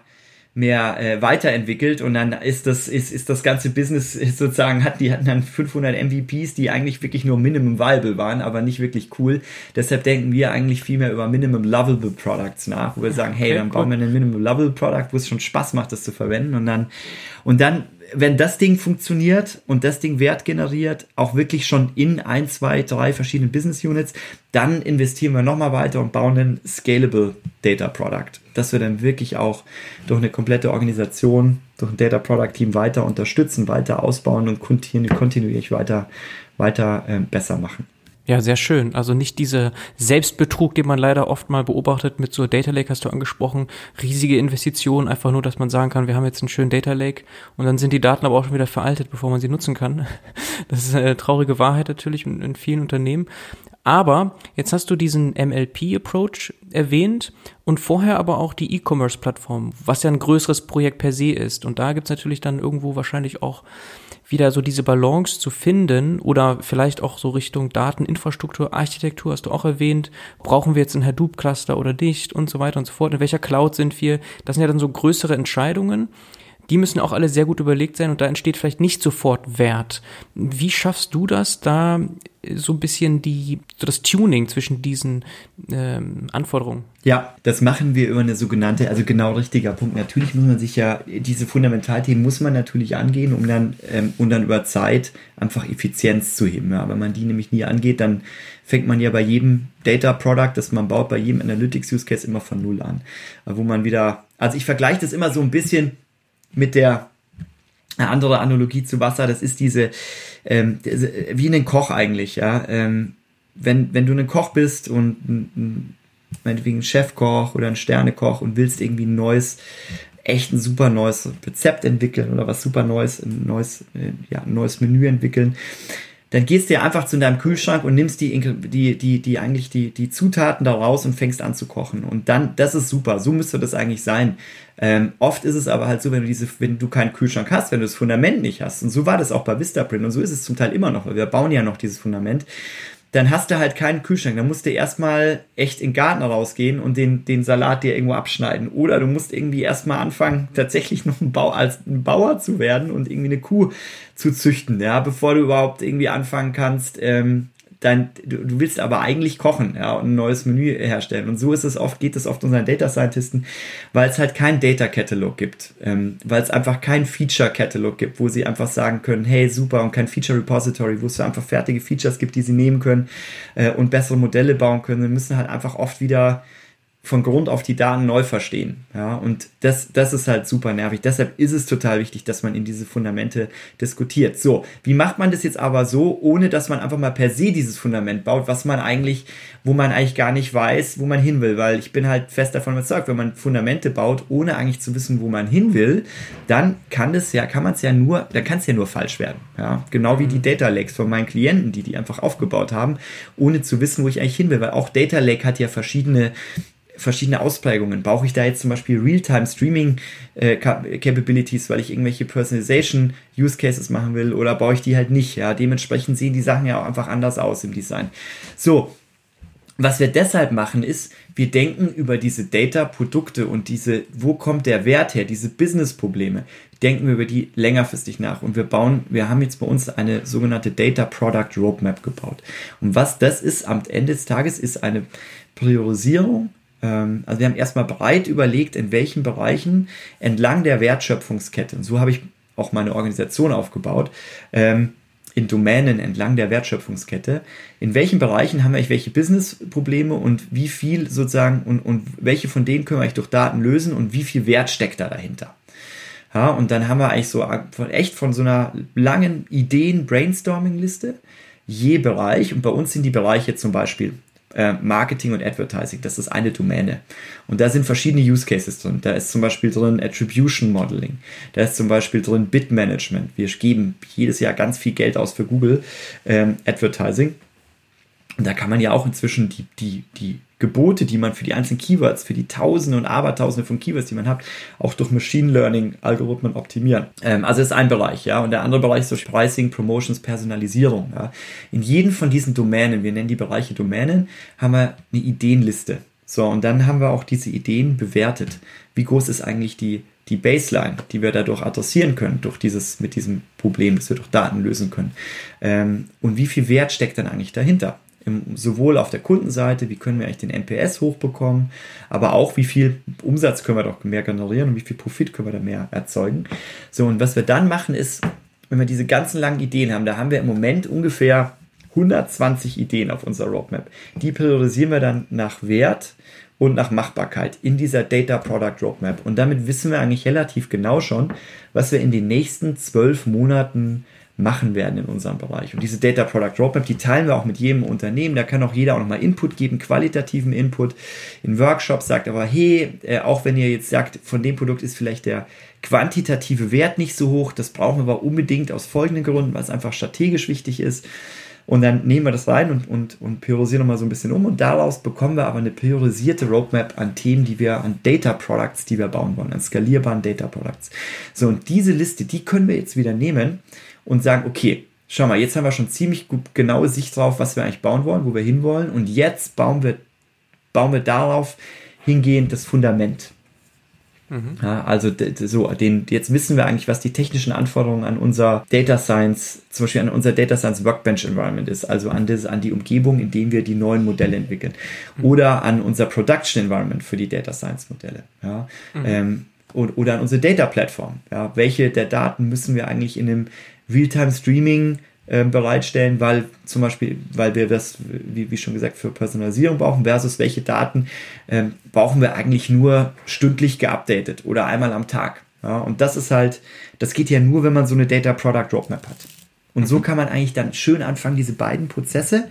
mehr äh, weiterentwickelt und dann ist das ist ist das ganze Business sozusagen hat die hatten dann 500 MVPs, die eigentlich wirklich nur Minimum Viable waren, aber nicht wirklich cool. Deshalb denken wir eigentlich viel mehr über Minimum Lovable Products nach, wo wir sagen, hey, dann bauen wir einen Minimum Lovable Product, wo es schon Spaß macht, das zu verwenden und dann und dann wenn das Ding funktioniert und das Ding Wert generiert, auch wirklich schon in ein, zwei, drei verschiedenen Business Units, dann investieren wir nochmal weiter und bauen ein Scalable Data Product, dass wir dann wirklich auch durch eine komplette Organisation, durch ein Data Product Team weiter unterstützen, weiter ausbauen und kontinuierlich weiter, weiter äh, besser machen. Ja, sehr schön. Also nicht dieser Selbstbetrug, den man leider oft mal beobachtet mit so Data Lake, hast du angesprochen, riesige Investitionen, einfach nur, dass man sagen kann, wir haben jetzt einen schönen Data Lake und dann sind die Daten aber auch schon wieder veraltet, bevor man sie nutzen kann. Das ist eine traurige Wahrheit natürlich in, in vielen Unternehmen. Aber jetzt hast du diesen MLP-Approach erwähnt und vorher aber auch die E-Commerce-Plattform, was ja ein größeres Projekt per se ist. Und da gibt's natürlich dann irgendwo wahrscheinlich auch wieder so diese Balance zu finden oder vielleicht auch so Richtung Dateninfrastruktur, Architektur hast du auch erwähnt. Brauchen wir jetzt ein Hadoop-Cluster oder nicht und so weiter und so fort. In welcher Cloud sind wir? Das sind ja dann so größere Entscheidungen die müssen auch alle sehr gut überlegt sein und da entsteht vielleicht nicht sofort Wert. Wie schaffst du das, da so ein bisschen die, das Tuning zwischen diesen ähm, Anforderungen? Ja, das machen wir über eine sogenannte, also genau richtiger Punkt. Natürlich muss man sich ja, diese Fundamentalthemen muss man natürlich angehen, um dann, ähm, um dann über Zeit einfach Effizienz zu heben. Ja, wenn man die nämlich nie angeht, dann fängt man ja bei jedem Data Product, das man baut, bei jedem Analytics Use Case immer von Null an. Wo man wieder, also ich vergleiche das immer so ein bisschen, mit der eine andere Analogie zu Wasser, das ist diese, ähm, wie ein Koch eigentlich, ja. Ähm, wenn, wenn du ein Koch bist und ein, meinetwegen ein Chefkoch oder ein Sternekoch und willst irgendwie ein neues, echt ein super neues Rezept entwickeln oder was super neues, ein neues, äh, ja, ein neues Menü entwickeln, dann gehst du ja einfach zu deinem Kühlschrank und nimmst die, die, die, die eigentlich die, die Zutaten da raus und fängst an zu kochen. Und dann, das ist super. So müsste das eigentlich sein. Ähm, oft ist es aber halt so, wenn du diese, wenn du keinen Kühlschrank hast, wenn du das Fundament nicht hast. Und so war das auch bei Vistaprint und so ist es zum Teil immer noch, weil wir bauen ja noch dieses Fundament dann hast du halt keinen Kühlschrank. Dann musst du erstmal echt in den Garten rausgehen und den, den Salat dir irgendwo abschneiden. Oder du musst irgendwie erstmal anfangen, tatsächlich noch ein Bau, als ein Bauer zu werden und irgendwie eine Kuh zu züchten, ja, bevor du überhaupt irgendwie anfangen kannst, ähm, dein, du, du willst aber eigentlich kochen, ja, und ein neues Menü herstellen. Und so ist es oft, geht es oft unseren Data Scientisten, weil es halt kein Data Catalog gibt, ähm, weil es einfach kein Feature Catalog gibt, wo sie einfach sagen können, hey, super, und kein Feature Repository, wo es einfach fertige Features gibt, die sie nehmen können äh, und bessere Modelle bauen können. Sie müssen halt einfach oft wieder von Grund auf die Daten neu verstehen. Ja, und das, das ist halt super nervig. Deshalb ist es total wichtig, dass man in diese Fundamente diskutiert. So, wie macht man das jetzt aber so, ohne dass man einfach mal per se dieses Fundament baut, was man eigentlich, wo man eigentlich gar nicht weiß, wo man hin will? Weil ich bin halt fest davon überzeugt, wenn man Fundamente baut, ohne eigentlich zu wissen, wo man hin will, dann kann das ja, kann man es ja nur, dann kann es ja nur falsch werden. Ja, genau wie die mhm. Data Lakes von meinen Klienten, die die einfach aufgebaut haben, ohne zu wissen, wo ich eigentlich hin will. Weil auch Data Lake hat ja verschiedene verschiedene Ausprägungen. Brauche ich da jetzt zum Beispiel Real-Time Streaming äh, Capabilities, weil ich irgendwelche Personalization Use Cases machen will oder brauche ich die halt nicht? Ja, dementsprechend sehen die Sachen ja auch einfach anders aus im Design. So. Was wir deshalb machen ist, wir denken über diese Data-Produkte und diese, wo kommt der Wert her, diese Business-Probleme, denken wir über die längerfristig nach. Und wir bauen, wir haben jetzt bei uns eine sogenannte Data Product Roadmap gebaut. Und was das ist am Ende des Tages, ist eine Priorisierung also wir haben erstmal breit überlegt, in welchen Bereichen entlang der Wertschöpfungskette, und so habe ich auch meine Organisation aufgebaut, ähm, in Domänen entlang der Wertschöpfungskette, in welchen Bereichen haben wir welche Business-Probleme und wie viel sozusagen und, und welche von denen können wir eigentlich durch Daten lösen und wie viel Wert steckt da dahinter. Ja, und dann haben wir eigentlich so von, echt von so einer langen Ideen-Brainstorming-Liste je Bereich und bei uns sind die Bereiche zum Beispiel äh, Marketing und Advertising. Das ist eine Domäne. Und da sind verschiedene Use Cases drin. Da ist zum Beispiel drin Attribution Modeling. Da ist zum Beispiel drin Bid Management. Wir geben jedes Jahr ganz viel Geld aus für Google ähm, Advertising. Und da kann man ja auch inzwischen die, die, die Gebote, die man für die einzelnen Keywords, für die Tausende und Abertausende von Keywords, die man hat, auch durch Machine Learning Algorithmen optimieren. Ähm, also ist ein Bereich, ja. Und der andere Bereich ist so Pricing, Promotions, Personalisierung. Ja. In jedem von diesen Domänen, wir nennen die Bereiche Domänen, haben wir eine Ideenliste. So, und dann haben wir auch diese Ideen bewertet. Wie groß ist eigentlich die, die Baseline, die wir dadurch adressieren können, durch dieses, mit diesem Problem, das wir durch Daten lösen können. Ähm, und wie viel Wert steckt dann eigentlich dahinter? Sowohl auf der Kundenseite, wie können wir eigentlich den NPS hochbekommen, aber auch wie viel Umsatz können wir doch mehr generieren und wie viel Profit können wir da mehr erzeugen. So, und was wir dann machen ist, wenn wir diese ganzen langen Ideen haben, da haben wir im Moment ungefähr 120 Ideen auf unserer Roadmap. Die priorisieren wir dann nach Wert und nach Machbarkeit in dieser Data Product Roadmap. Und damit wissen wir eigentlich relativ genau schon, was wir in den nächsten zwölf Monaten machen werden in unserem Bereich. Und diese Data Product Roadmap, die teilen wir auch mit jedem Unternehmen. Da kann auch jeder auch nochmal Input geben, qualitativen Input in Workshops, sagt aber, hey, äh, auch wenn ihr jetzt sagt, von dem Produkt ist vielleicht der quantitative Wert nicht so hoch, das brauchen wir aber unbedingt aus folgenden Gründen, weil es einfach strategisch wichtig ist. Und dann nehmen wir das rein und, und, und priorisieren nochmal so ein bisschen um. Und daraus bekommen wir aber eine priorisierte Roadmap an Themen, die wir, an Data Products, die wir bauen wollen, an skalierbaren Data Products. So, und diese Liste, die können wir jetzt wieder nehmen und sagen, okay, schau mal, jetzt haben wir schon ziemlich gut, genaue Sicht drauf, was wir eigentlich bauen wollen, wo wir hinwollen. Und jetzt bauen wir, bauen wir darauf hingehend das Fundament. Mhm. Ja, also so, den, jetzt wissen wir eigentlich, was die technischen Anforderungen an unser Data Science, zum Beispiel an unser Data Science Workbench Environment ist, also an, das, an die Umgebung, in dem wir die neuen Modelle entwickeln. Mhm. Oder an unser Production Environment für die Data Science Modelle. Ja. Mhm. Ähm, und, oder an unsere Data Plattform. Ja. Welche der Daten müssen wir eigentlich in einem Realtime Streaming ähm, bereitstellen, weil zum Beispiel, weil wir das, wie, wie schon gesagt, für Personalisierung brauchen, versus welche Daten ähm, brauchen wir eigentlich nur stündlich geupdatet oder einmal am Tag. Ja, und das ist halt, das geht ja nur, wenn man so eine Data Product Roadmap hat. Und so mhm. kann man eigentlich dann schön anfangen, diese beiden Prozesse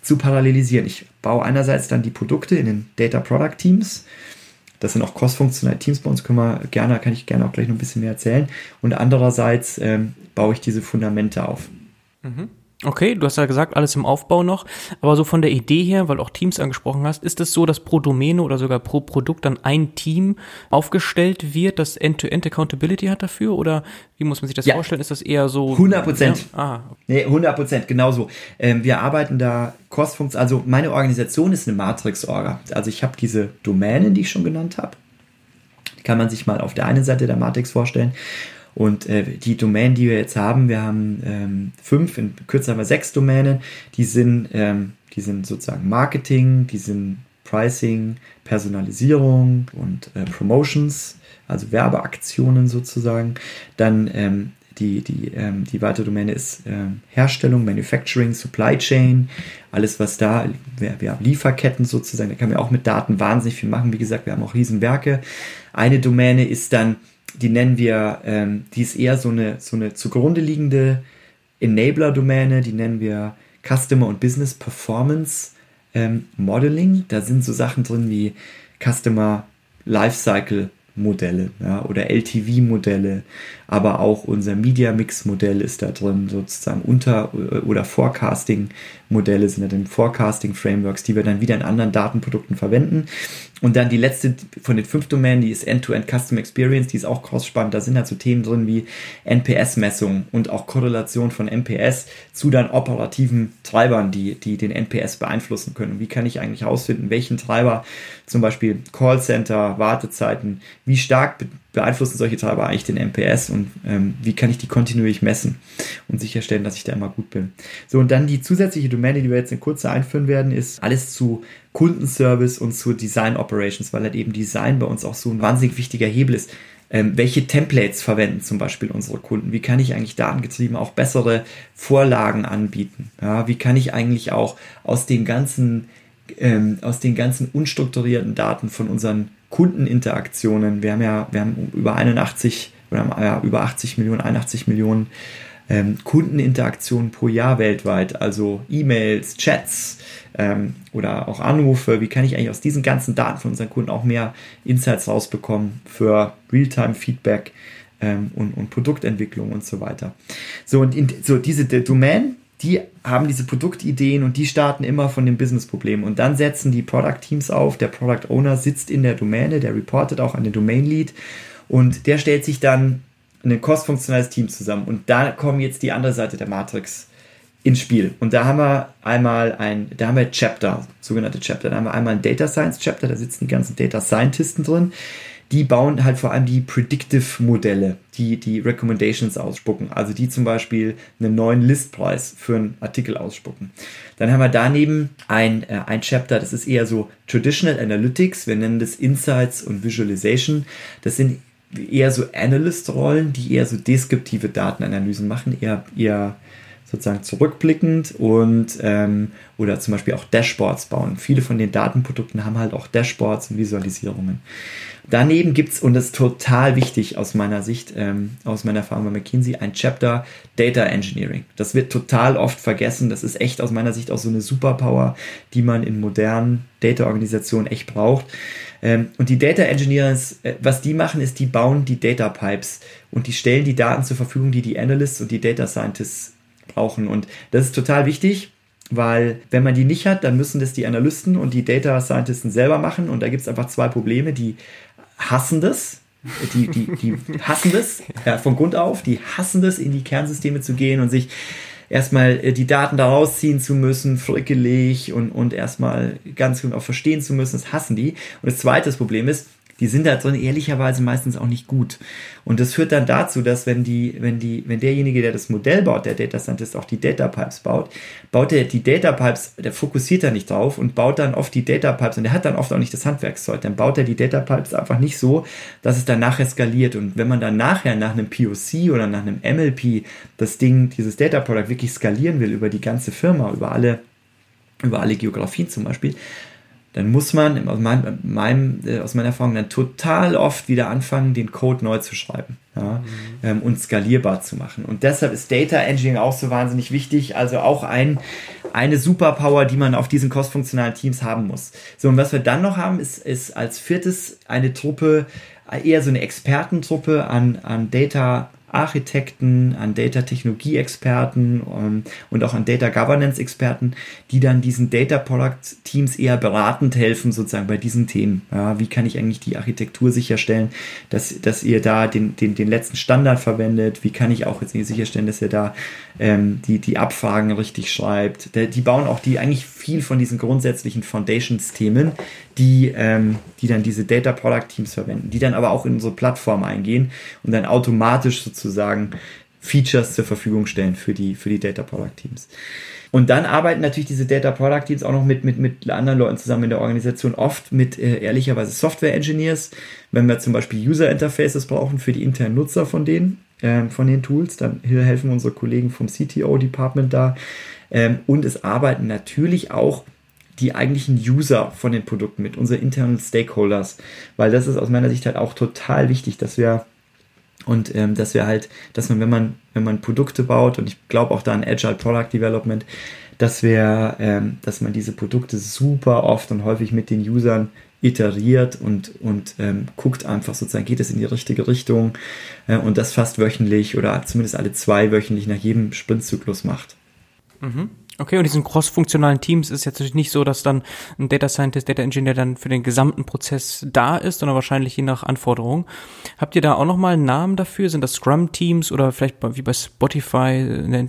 zu parallelisieren. Ich baue einerseits dann die Produkte in den Data Product Teams. Das sind auch cross-funktionale Teams bei uns, können wir gerne, kann ich gerne auch gleich noch ein bisschen mehr erzählen. Und andererseits ähm, baue ich diese Fundamente auf. Mhm. Okay, du hast ja gesagt, alles im Aufbau noch, aber so von der Idee her, weil auch Teams angesprochen hast, ist es so, dass pro Domäne oder sogar pro Produkt dann ein Team aufgestellt wird, das End-to-End Accountability hat dafür oder wie muss man sich das ja. vorstellen? Ist das eher so? 100 Prozent. Ja? Ah. Nee, 100 Prozent, genauso. Ähm, wir arbeiten da cross also meine Organisation ist eine Matrix-Orga. Also ich habe diese Domänen, die ich schon genannt habe. Die kann man sich mal auf der einen Seite der Matrix vorstellen und äh, die Domänen, die wir jetzt haben, wir haben ähm, fünf, in kürzer haben wir sechs Domänen, die sind, ähm, die sind sozusagen Marketing, die sind Pricing, Personalisierung und äh, Promotions, also Werbeaktionen sozusagen. Dann ähm, die, die, ähm, die weitere Domäne ist ähm, Herstellung, Manufacturing, Supply Chain, alles was da, wir, wir haben Lieferketten sozusagen, da kann man auch mit Daten wahnsinnig viel machen. Wie gesagt, wir haben auch Riesenwerke. Eine Domäne ist dann die nennen wir, ähm, die ist eher so eine, so eine zugrunde liegende Enabler-Domäne, die nennen wir Customer und Business Performance ähm, Modeling. Da sind so Sachen drin wie Customer Lifecycle Modelle ja, oder LTV-Modelle, aber auch unser Media Mix-Modell ist da drin, sozusagen unter- oder Forecasting-Modelle sind da drin, Forecasting-Frameworks, die wir dann wieder in anderen Datenprodukten verwenden. Und dann die letzte von den fünf Domänen, die ist End-to-End Custom Experience, die ist auch cross-spannend. Da sind halt so Themen drin wie NPS-Messung und auch Korrelation von NPS zu dann operativen Treibern, die, die den NPS beeinflussen können. Und wie kann ich eigentlich herausfinden, welchen Treiber, zum Beispiel Callcenter, Wartezeiten, wie stark beeinflussen solche Treiber eigentlich den NPS und ähm, wie kann ich die kontinuierlich messen und sicherstellen, dass ich da immer gut bin. So, und dann die zusätzliche Domäne, die wir jetzt in Kurze einführen werden, ist alles zu Kundenservice und zu Design Operations, weil halt eben Design bei uns auch so ein wahnsinnig wichtiger Hebel ist. Ähm, welche Templates verwenden zum Beispiel unsere Kunden? Wie kann ich eigentlich datengetrieben auch bessere Vorlagen anbieten? Ja, wie kann ich eigentlich auch aus den ganzen ähm, aus den ganzen unstrukturierten Daten von unseren Kundeninteraktionen. Wir haben ja, wir haben über 81 oder ja, über 80 Millionen, 81 Millionen ähm, Kundeninteraktionen pro Jahr weltweit, also E-Mails, Chats ähm, oder auch Anrufe. Wie kann ich eigentlich aus diesen ganzen Daten von unseren Kunden auch mehr Insights rausbekommen für Realtime-Feedback ähm, und, und Produktentwicklung und so weiter. So, und in, so diese Domain, die haben diese Produktideen und die starten immer von dem Businessproblem. Und dann setzen die Product Teams auf. Der Product Owner sitzt in der Domäne, der reportet auch an den Domain Lead und der stellt sich dann ein kostfunktionales Team zusammen. Und da kommen jetzt die andere Seite der Matrix ins Spiel. Und da haben wir einmal ein, da haben wir Chapter, sogenannte Chapter. Da haben wir einmal ein Data Science Chapter, da sitzen die ganzen Data Scientisten drin die bauen halt vor allem die Predictive-Modelle, die die Recommendations ausspucken. Also die zum Beispiel einen neuen Listpreis für einen Artikel ausspucken. Dann haben wir daneben ein, äh, ein Chapter, das ist eher so Traditional Analytics. Wir nennen das Insights und Visualization. Das sind eher so Analyst-Rollen, die eher so deskriptive Datenanalysen machen, eher, eher sozusagen zurückblickend und ähm, oder zum Beispiel auch Dashboards bauen. Viele von den Datenprodukten haben halt auch Dashboards und Visualisierungen. Daneben gibt es, und das ist total wichtig aus meiner Sicht, ähm, aus meiner Erfahrung bei McKinsey, ein Chapter Data Engineering. Das wird total oft vergessen. Das ist echt aus meiner Sicht auch so eine Superpower, die man in modernen Data-Organisationen echt braucht. Ähm, und die Data Engineers, äh, was die machen, ist, die bauen die Data Pipes und die stellen die Daten zur Verfügung, die die Analysts und die Data Scientists brauchen. Und das ist total wichtig, weil wenn man die nicht hat, dann müssen das die Analysten und die Data Scientisten selber machen. Und da gibt es einfach zwei Probleme, die hassen das, die, die, die hassen das ja, von Grund auf, die hassen das, in die Kernsysteme zu gehen und sich erstmal äh, die Daten da rausziehen zu müssen, frickelig und, und erstmal ganz genau verstehen zu müssen, das hassen die. Und das zweite Problem ist, die sind da drin ehrlicherweise meistens auch nicht gut. Und das führt dann dazu, dass wenn die, wenn die, wenn derjenige, der das Modell baut, der Data Scientist auch die Data Pipes baut, baut er die Data Pipes, der fokussiert da nicht drauf und baut dann oft die Data Pipes und der hat dann oft auch nicht das Handwerkszeug. Dann baut er die Data Pipes einfach nicht so, dass es dann nachher skaliert. Und wenn man dann nachher nach einem POC oder nach einem MLP das Ding, dieses Data Product wirklich skalieren will über die ganze Firma, über alle, über alle Geografien zum Beispiel, dann muss man aus, meinem, meinem, äh, aus meiner Erfahrung dann total oft wieder anfangen, den Code neu zu schreiben ja, mhm. ähm, und skalierbar zu machen. Und deshalb ist Data Engineering auch so wahnsinnig wichtig, also auch ein, eine Superpower, die man auf diesen kostfunktionalen Teams haben muss. So, und was wir dann noch haben, ist, ist als viertes eine Truppe, eher so eine Expertentruppe an, an Data Architekten, an Data-Technologie-Experten um, und auch an Data-Governance-Experten, die dann diesen Data-Product-Teams eher beratend helfen, sozusagen bei diesen Themen. Ja, wie kann ich eigentlich die Architektur sicherstellen, dass, dass ihr da den, den, den letzten Standard verwendet? Wie kann ich auch jetzt sicherstellen, dass ihr da ähm, die, die Abfragen richtig schreibt? Die bauen auch die eigentlich viel von diesen grundsätzlichen Foundations-Themen, die, ähm, die dann diese Data Product Teams verwenden, die dann aber auch in unsere Plattform eingehen und dann automatisch sozusagen Features zur Verfügung stellen für die, für die Data Product Teams. Und dann arbeiten natürlich diese Data Product Teams auch noch mit, mit, mit anderen Leuten zusammen in der Organisation, oft mit äh, ehrlicherweise Software Engineers. Wenn wir zum Beispiel User Interfaces brauchen für die internen Nutzer von denen, ähm, von den Tools, dann helfen unsere Kollegen vom CTO Department da. Ähm, und es arbeiten natürlich auch die eigentlichen User von den Produkten mit, unsere internen Stakeholders, weil das ist aus meiner Sicht halt auch total wichtig, dass wir und ähm, dass wir halt, dass man, wenn man, wenn man Produkte baut, und ich glaube auch da an Agile Product Development, dass wir, ähm, dass man diese Produkte super oft und häufig mit den Usern iteriert und, und ähm, guckt einfach sozusagen, geht es in die richtige Richtung äh, und das fast wöchentlich oder zumindest alle zwei wöchentlich nach jedem Sprintzyklus macht. Mhm. Okay, und diesen cross-funktionalen Teams ist jetzt natürlich nicht so, dass dann ein Data Scientist, Data Engineer dann für den gesamten Prozess da ist, sondern wahrscheinlich je nach Anforderung. Habt ihr da auch nochmal einen Namen dafür? Sind das Scrum-Teams oder vielleicht wie bei Spotify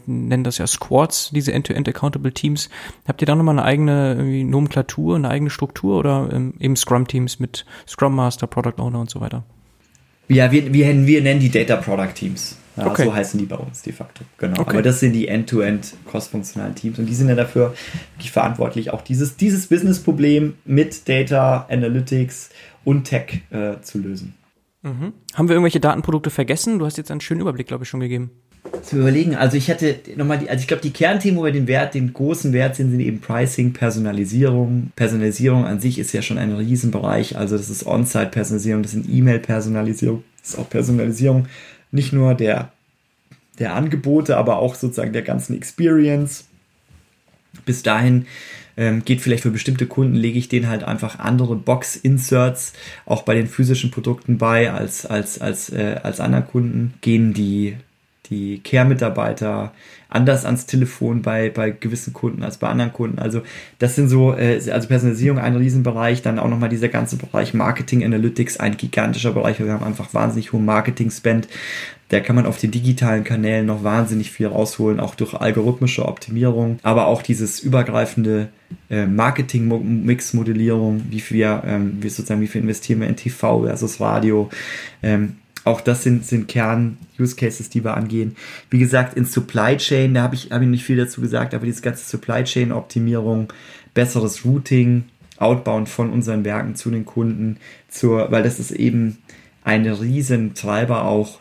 nennen, das ja Squads, diese End-to-End Accountable Teams? Habt ihr da nochmal eine eigene Nomenklatur, eine eigene Struktur oder ähm, eben Scrum-Teams mit Scrum Master, Product Owner und so weiter? Ja, wir, wir, wir nennen die Data Product Teams. Ja, okay. So heißen die bei uns de facto. Genau. Okay. Aber das sind die end-to-end cross-funktionalen Teams und die sind ja dafür wirklich verantwortlich, auch dieses, dieses Business-Problem mit Data, Analytics und Tech äh, zu lösen. Mhm. Haben wir irgendwelche Datenprodukte vergessen? Du hast jetzt einen schönen Überblick, glaube ich, schon gegeben. Zu überlegen, also ich hätte nochmal die, also ich glaube, die Kernthemen, wo wir den Wert, den großen Wert sind, sind eben Pricing, Personalisierung. Personalisierung an sich ist ja schon ein Riesenbereich, also das ist On-Site-Personalisierung, das sind E-Mail-Personalisierung, das ist auch Personalisierung nicht nur der, der Angebote, aber auch sozusagen der ganzen Experience. Bis dahin ähm, geht vielleicht für bestimmte Kunden, lege ich denen halt einfach andere Box-Inserts auch bei den physischen Produkten bei als, als, als, äh, als anderen Kunden. Gehen die, die Care-Mitarbeiter anders ans Telefon bei, bei gewissen Kunden als bei anderen Kunden. Also das sind so, äh, also Personalisierung ein Riesenbereich, dann auch nochmal dieser ganze Bereich Marketing Analytics, ein gigantischer Bereich. Wir haben einfach wahnsinnig hohen Marketing-Spend. Da kann man auf den digitalen Kanälen noch wahnsinnig viel rausholen, auch durch algorithmische Optimierung, aber auch dieses übergreifende äh, Marketing-Mix-Modellierung, wie viel, ähm, wie sozusagen, wie viel investieren wir in TV versus Radio, ähm, auch das sind, sind Kern-Use-Cases, die wir angehen. Wie gesagt, in Supply Chain, da habe ich, hab ich nicht viel dazu gesagt, aber diese ganze Supply Chain-Optimierung, besseres Routing, Outbound von unseren Werken zu den Kunden, zur, weil das ist eben ein riesen Treiber auch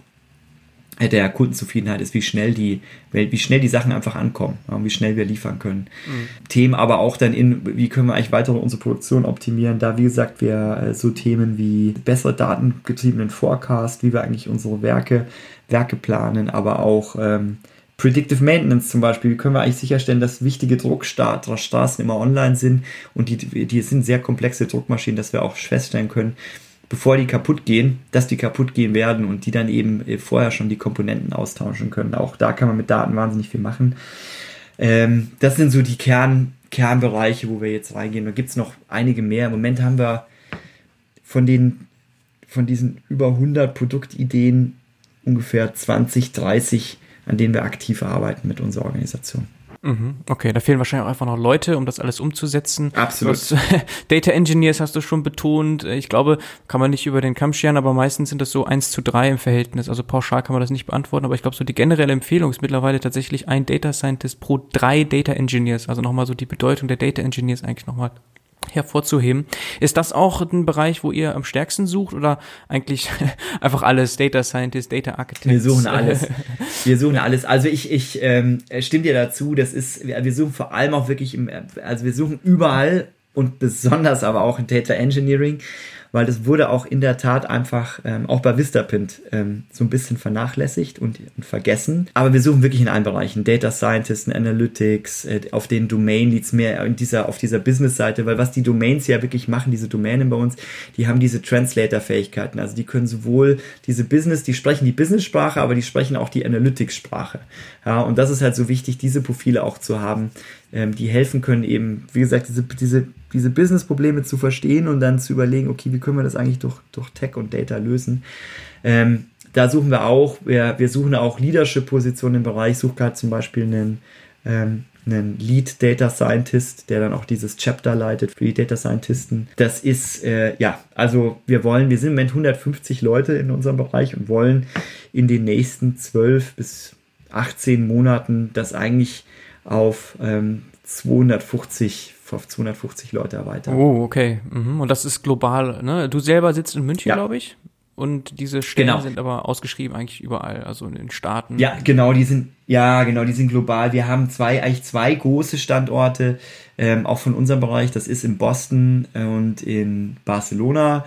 der Kundenzufriedenheit ist, wie schnell die, wie schnell die Sachen einfach ankommen, wie schnell wir liefern können. Mhm. Themen aber auch dann in, wie können wir eigentlich weiter unsere Produktion optimieren. Da, wie gesagt, wir äh, so Themen wie bessere datengetriebenen Forecast, wie wir eigentlich unsere Werke, Werke planen, aber auch ähm, Predictive Maintenance zum Beispiel. Wie können wir eigentlich sicherstellen, dass wichtige Druckstraßen immer online sind und die, die sind sehr komplexe Druckmaschinen, dass wir auch feststellen können, bevor die kaputt gehen, dass die kaputt gehen werden und die dann eben äh, vorher schon die Komponenten austauschen können. Auch da kann man mit Daten wahnsinnig viel machen. Ähm, das sind so die Kern, Kernbereiche, wo wir jetzt reingehen. Da gibt es noch einige mehr. Im Moment haben wir von den von diesen über 100 Produktideen ungefähr 20, 30, an denen wir aktiv arbeiten mit unserer Organisation. Mhm, okay, da fehlen wahrscheinlich auch einfach noch Leute, um das alles umzusetzen. Absolut. Hast, Data Engineers hast du schon betont. Ich glaube, kann man nicht über den Kamm scheren, aber meistens sind das so eins zu drei im Verhältnis. Also pauschal kann man das nicht beantworten, aber ich glaube, so die generelle Empfehlung ist mittlerweile tatsächlich ein Data Scientist pro drei Data Engineers. Also nochmal so die Bedeutung der Data Engineers eigentlich nochmal hervorzuheben. Ist das auch ein Bereich, wo ihr am stärksten sucht oder eigentlich einfach alles, Data Scientist, Data Architect? Wir suchen alles. Wir suchen alles. Also ich, ich ähm, stimme dir dazu, das ist, wir suchen vor allem auch wirklich im, also wir suchen überall und besonders aber auch in Data Engineering weil das wurde auch in der Tat einfach ähm, auch bei Vistapint ähm, so ein bisschen vernachlässigt und, und, vergessen. Aber wir suchen wirklich in allen Bereichen Data Scientists, Analytics, äh, auf den Domain Leads mehr in dieser auf dieser Business Seite, weil was die Domains ja wirklich machen, diese Domänen bei uns, die haben diese Translator Fähigkeiten. Also die können sowohl diese Business, die sprechen die Business Sprache, aber die sprechen auch die Analytics Sprache. Ja, und das ist halt so wichtig, diese Profile auch zu haben, ähm, die helfen können eben, wie gesagt, diese diese diese Business-Probleme zu verstehen und dann zu überlegen, okay, wie können wir das eigentlich durch, durch Tech und Data lösen. Ähm, da suchen wir auch, wir, wir suchen auch Leadership-Positionen im Bereich, ich suche gerade zum Beispiel einen, ähm, einen Lead Data Scientist, der dann auch dieses Chapter leitet für die Data Scientisten. Das ist, äh, ja, also wir wollen, wir sind im Moment 150 Leute in unserem Bereich und wollen in den nächsten 12 bis 18 Monaten das eigentlich auf ähm, 250 auf 250 Leute erweitern. Oh, okay. Mhm. Und das ist global, ne? Du selber sitzt in München, ja. glaube ich. Und diese Stellen genau. sind aber ausgeschrieben eigentlich überall, also in den Staaten. Ja, genau, die sind, ja, genau, die sind global. Wir haben zwei, eigentlich zwei große Standorte, ähm, auch von unserem Bereich. Das ist in Boston und in Barcelona.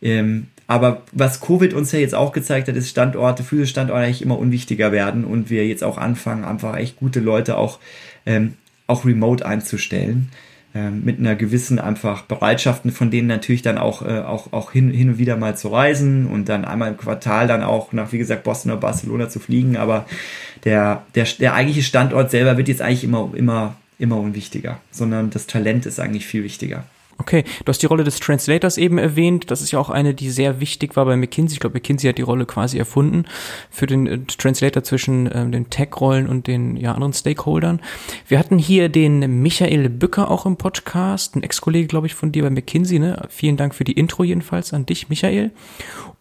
Ähm, aber was Covid uns ja jetzt auch gezeigt hat, ist Standorte, viele Standorte eigentlich immer unwichtiger werden und wir jetzt auch anfangen, einfach echt gute Leute auch, ähm, auch remote einzustellen. Ähm, mit einer gewissen einfach Bereitschaften von denen natürlich dann auch, äh, auch, auch hin, hin und wieder mal zu reisen und dann einmal im Quartal dann auch nach, wie gesagt, Boston oder Barcelona zu fliegen. Aber der, der, der eigentliche Standort selber wird jetzt eigentlich immer, immer, immer unwichtiger, sondern das Talent ist eigentlich viel wichtiger. Okay, du hast die Rolle des Translators eben erwähnt. Das ist ja auch eine, die sehr wichtig war bei McKinsey. Ich glaube, McKinsey hat die Rolle quasi erfunden für den äh, Translator zwischen äh, den Tech-Rollen und den ja, anderen Stakeholdern. Wir hatten hier den Michael Bücker auch im Podcast, ein Ex-Kollege, glaube ich, von dir bei McKinsey. Ne? Vielen Dank für die Intro jedenfalls an dich, Michael.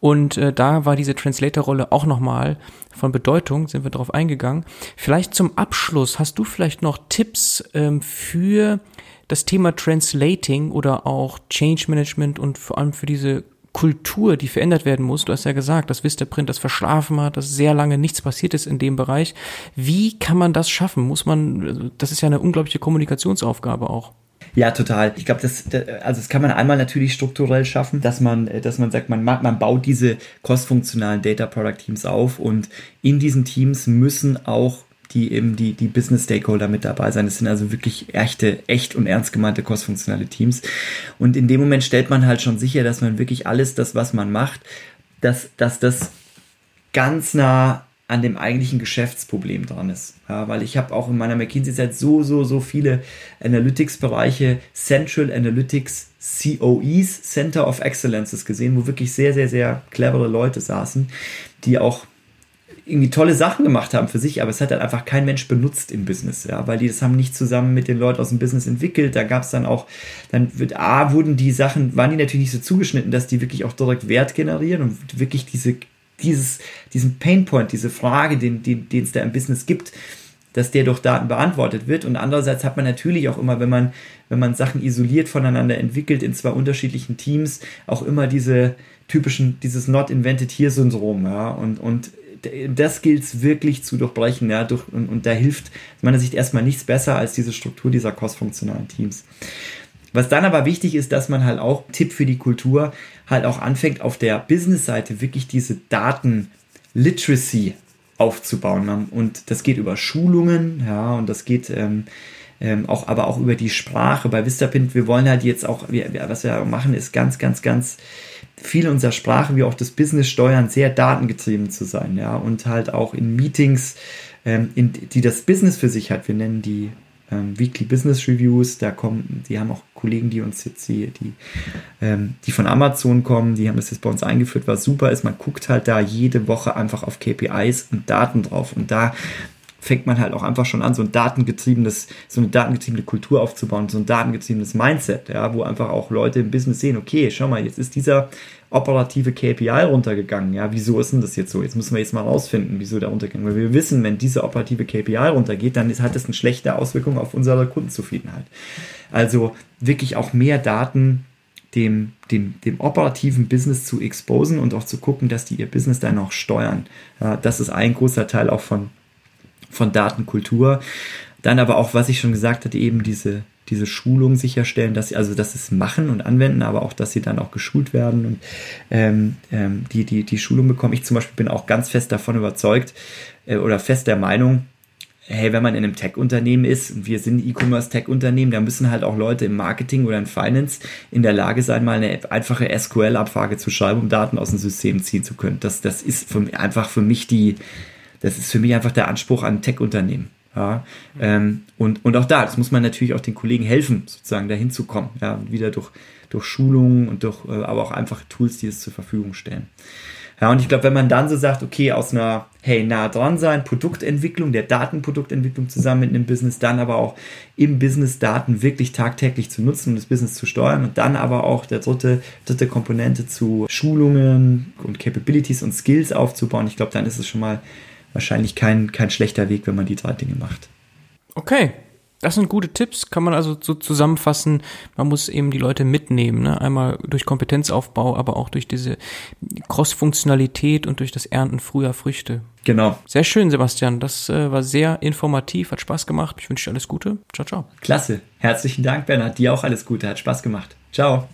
Und äh, da war diese Translator-Rolle auch nochmal von Bedeutung, sind wir darauf eingegangen. Vielleicht zum Abschluss, hast du vielleicht noch Tipps ähm, für das Thema Translating oder auch Change Management und vor allem für diese Kultur, die verändert werden muss. Du hast ja gesagt, dass Vistaprint das verschlafen hat, dass sehr lange nichts passiert ist in dem Bereich. Wie kann man das schaffen? Muss man, das ist ja eine unglaubliche Kommunikationsaufgabe auch. Ja, total. Ich glaube, das, also das kann man einmal natürlich strukturell schaffen, dass man, dass man sagt, man, man baut diese kostfunktionalen Data Product Teams auf und in diesen Teams müssen auch die eben die, die Business Stakeholder mit dabei sein. Das sind also wirklich echte, echt und ernst gemeinte kostfunktionale Teams. Und in dem Moment stellt man halt schon sicher, dass man wirklich alles das, was man macht, dass, dass das ganz nah an dem eigentlichen Geschäftsproblem dran ist. Ja, weil ich habe auch in meiner McKinsey-Zeit so, so, so viele Analytics-Bereiche, Central Analytics COEs, Center of Excellences gesehen, wo wirklich sehr, sehr, sehr clevere Leute saßen, die auch irgendwie tolle Sachen gemacht haben für sich, aber es hat halt einfach kein Mensch benutzt im Business, ja, weil die das haben nicht zusammen mit den Leuten aus dem Business entwickelt. Da gab es dann auch, dann wird A, wurden die Sachen, waren die natürlich nicht so zugeschnitten, dass die wirklich auch direkt Wert generieren und wirklich diese, dieses, diesen Painpoint, diese Frage, den, den, den es da im Business gibt, dass der durch Daten beantwortet wird. Und andererseits hat man natürlich auch immer, wenn man, wenn man Sachen isoliert voneinander entwickelt in zwei unterschiedlichen Teams, auch immer diese typischen, dieses Not Invented Here Syndrom, ja, und, und das gilt es wirklich zu durchbrechen. Ja, durch, und, und da hilft aus meiner Sicht erstmal nichts besser als diese Struktur dieser kostfunktionalen Teams. Was dann aber wichtig ist, dass man halt auch, Tipp für die Kultur, halt auch anfängt, auf der Business-Seite wirklich diese Daten-Literacy aufzubauen. Und das geht über Schulungen, ja, und das geht ähm, ähm, auch, aber auch über die Sprache. Bei Vistapint, wir wollen halt jetzt auch, wir, was wir machen, ist ganz, ganz, ganz viel unserer Sprache wie auch das Business steuern sehr datengetrieben zu sein, ja, und halt auch in Meetings ähm, in, die das Business für sich hat. Wir nennen die ähm, Weekly Business Reviews. Da kommen, die haben auch Kollegen, die uns jetzt die, die, ähm, die von Amazon kommen, die haben das jetzt bei uns eingeführt, was super ist. Man guckt halt da jede Woche einfach auf KPIs und Daten drauf. Und da fängt man halt auch einfach schon an, so ein datengetriebenes, so eine datengetriebene Kultur aufzubauen, so ein datengetriebenes Mindset, ja, wo einfach auch Leute im Business sehen, okay, schau mal, jetzt ist dieser operative KPI runtergegangen. Ja, wieso ist denn das jetzt so? Jetzt müssen wir jetzt mal rausfinden, wieso der runtergegangen. Weil wir wissen, wenn diese operative KPI runtergeht, dann hat das eine schlechte Auswirkung auf unsere Kundenzufriedenheit. Also wirklich auch mehr Daten dem, dem, dem operativen Business zu exposen und auch zu gucken, dass die ihr Business dann auch steuern. Ja, das ist ein großer Teil auch von, von Datenkultur. Dann aber auch, was ich schon gesagt hatte, eben diese, diese Schulung sicherstellen, dass sie, also dass sie es machen und anwenden, aber auch, dass sie dann auch geschult werden und ähm, ähm, die, die, die Schulung bekommen. Ich zum Beispiel bin auch ganz fest davon überzeugt äh, oder fest der Meinung, hey, wenn man in einem Tech-Unternehmen ist, und wir sind E-Commerce-Tech-Unternehmen, da müssen halt auch Leute im Marketing oder in Finance in der Lage sein, mal eine einfache SQL-Abfrage zu schreiben, um Daten aus dem System ziehen zu können. Das, das ist für, einfach für mich die, das ist für mich einfach der Anspruch an Tech-Unternehmen. Ja, ähm, und, und auch da, das muss man natürlich auch den Kollegen helfen, sozusagen dahin zu kommen. Ja, wieder durch, durch Schulungen und durch, äh, aber auch einfache Tools, die es zur Verfügung stellen. Ja, und ich glaube, wenn man dann so sagt, okay, aus einer, hey, nah dran sein, Produktentwicklung, der Datenproduktentwicklung zusammen mit einem Business, dann aber auch im Business Daten wirklich tagtäglich zu nutzen und das Business zu steuern und dann aber auch der dritte, dritte Komponente zu Schulungen und Capabilities und Skills aufzubauen. Ich glaube, dann ist es schon mal wahrscheinlich kein, kein schlechter Weg, wenn man die drei Dinge macht. Okay. Das sind gute Tipps, kann man also so zusammenfassen. Man muss eben die Leute mitnehmen, ne? einmal durch Kompetenzaufbau, aber auch durch diese Cross-Funktionalität und durch das Ernten früher Früchte. Genau. Sehr schön, Sebastian. Das äh, war sehr informativ, hat Spaß gemacht. Ich wünsche dir alles Gute. Ciao, ciao. Klasse. Herzlichen Dank, Bernhard. Dir auch alles Gute. Hat Spaß gemacht. Ciao.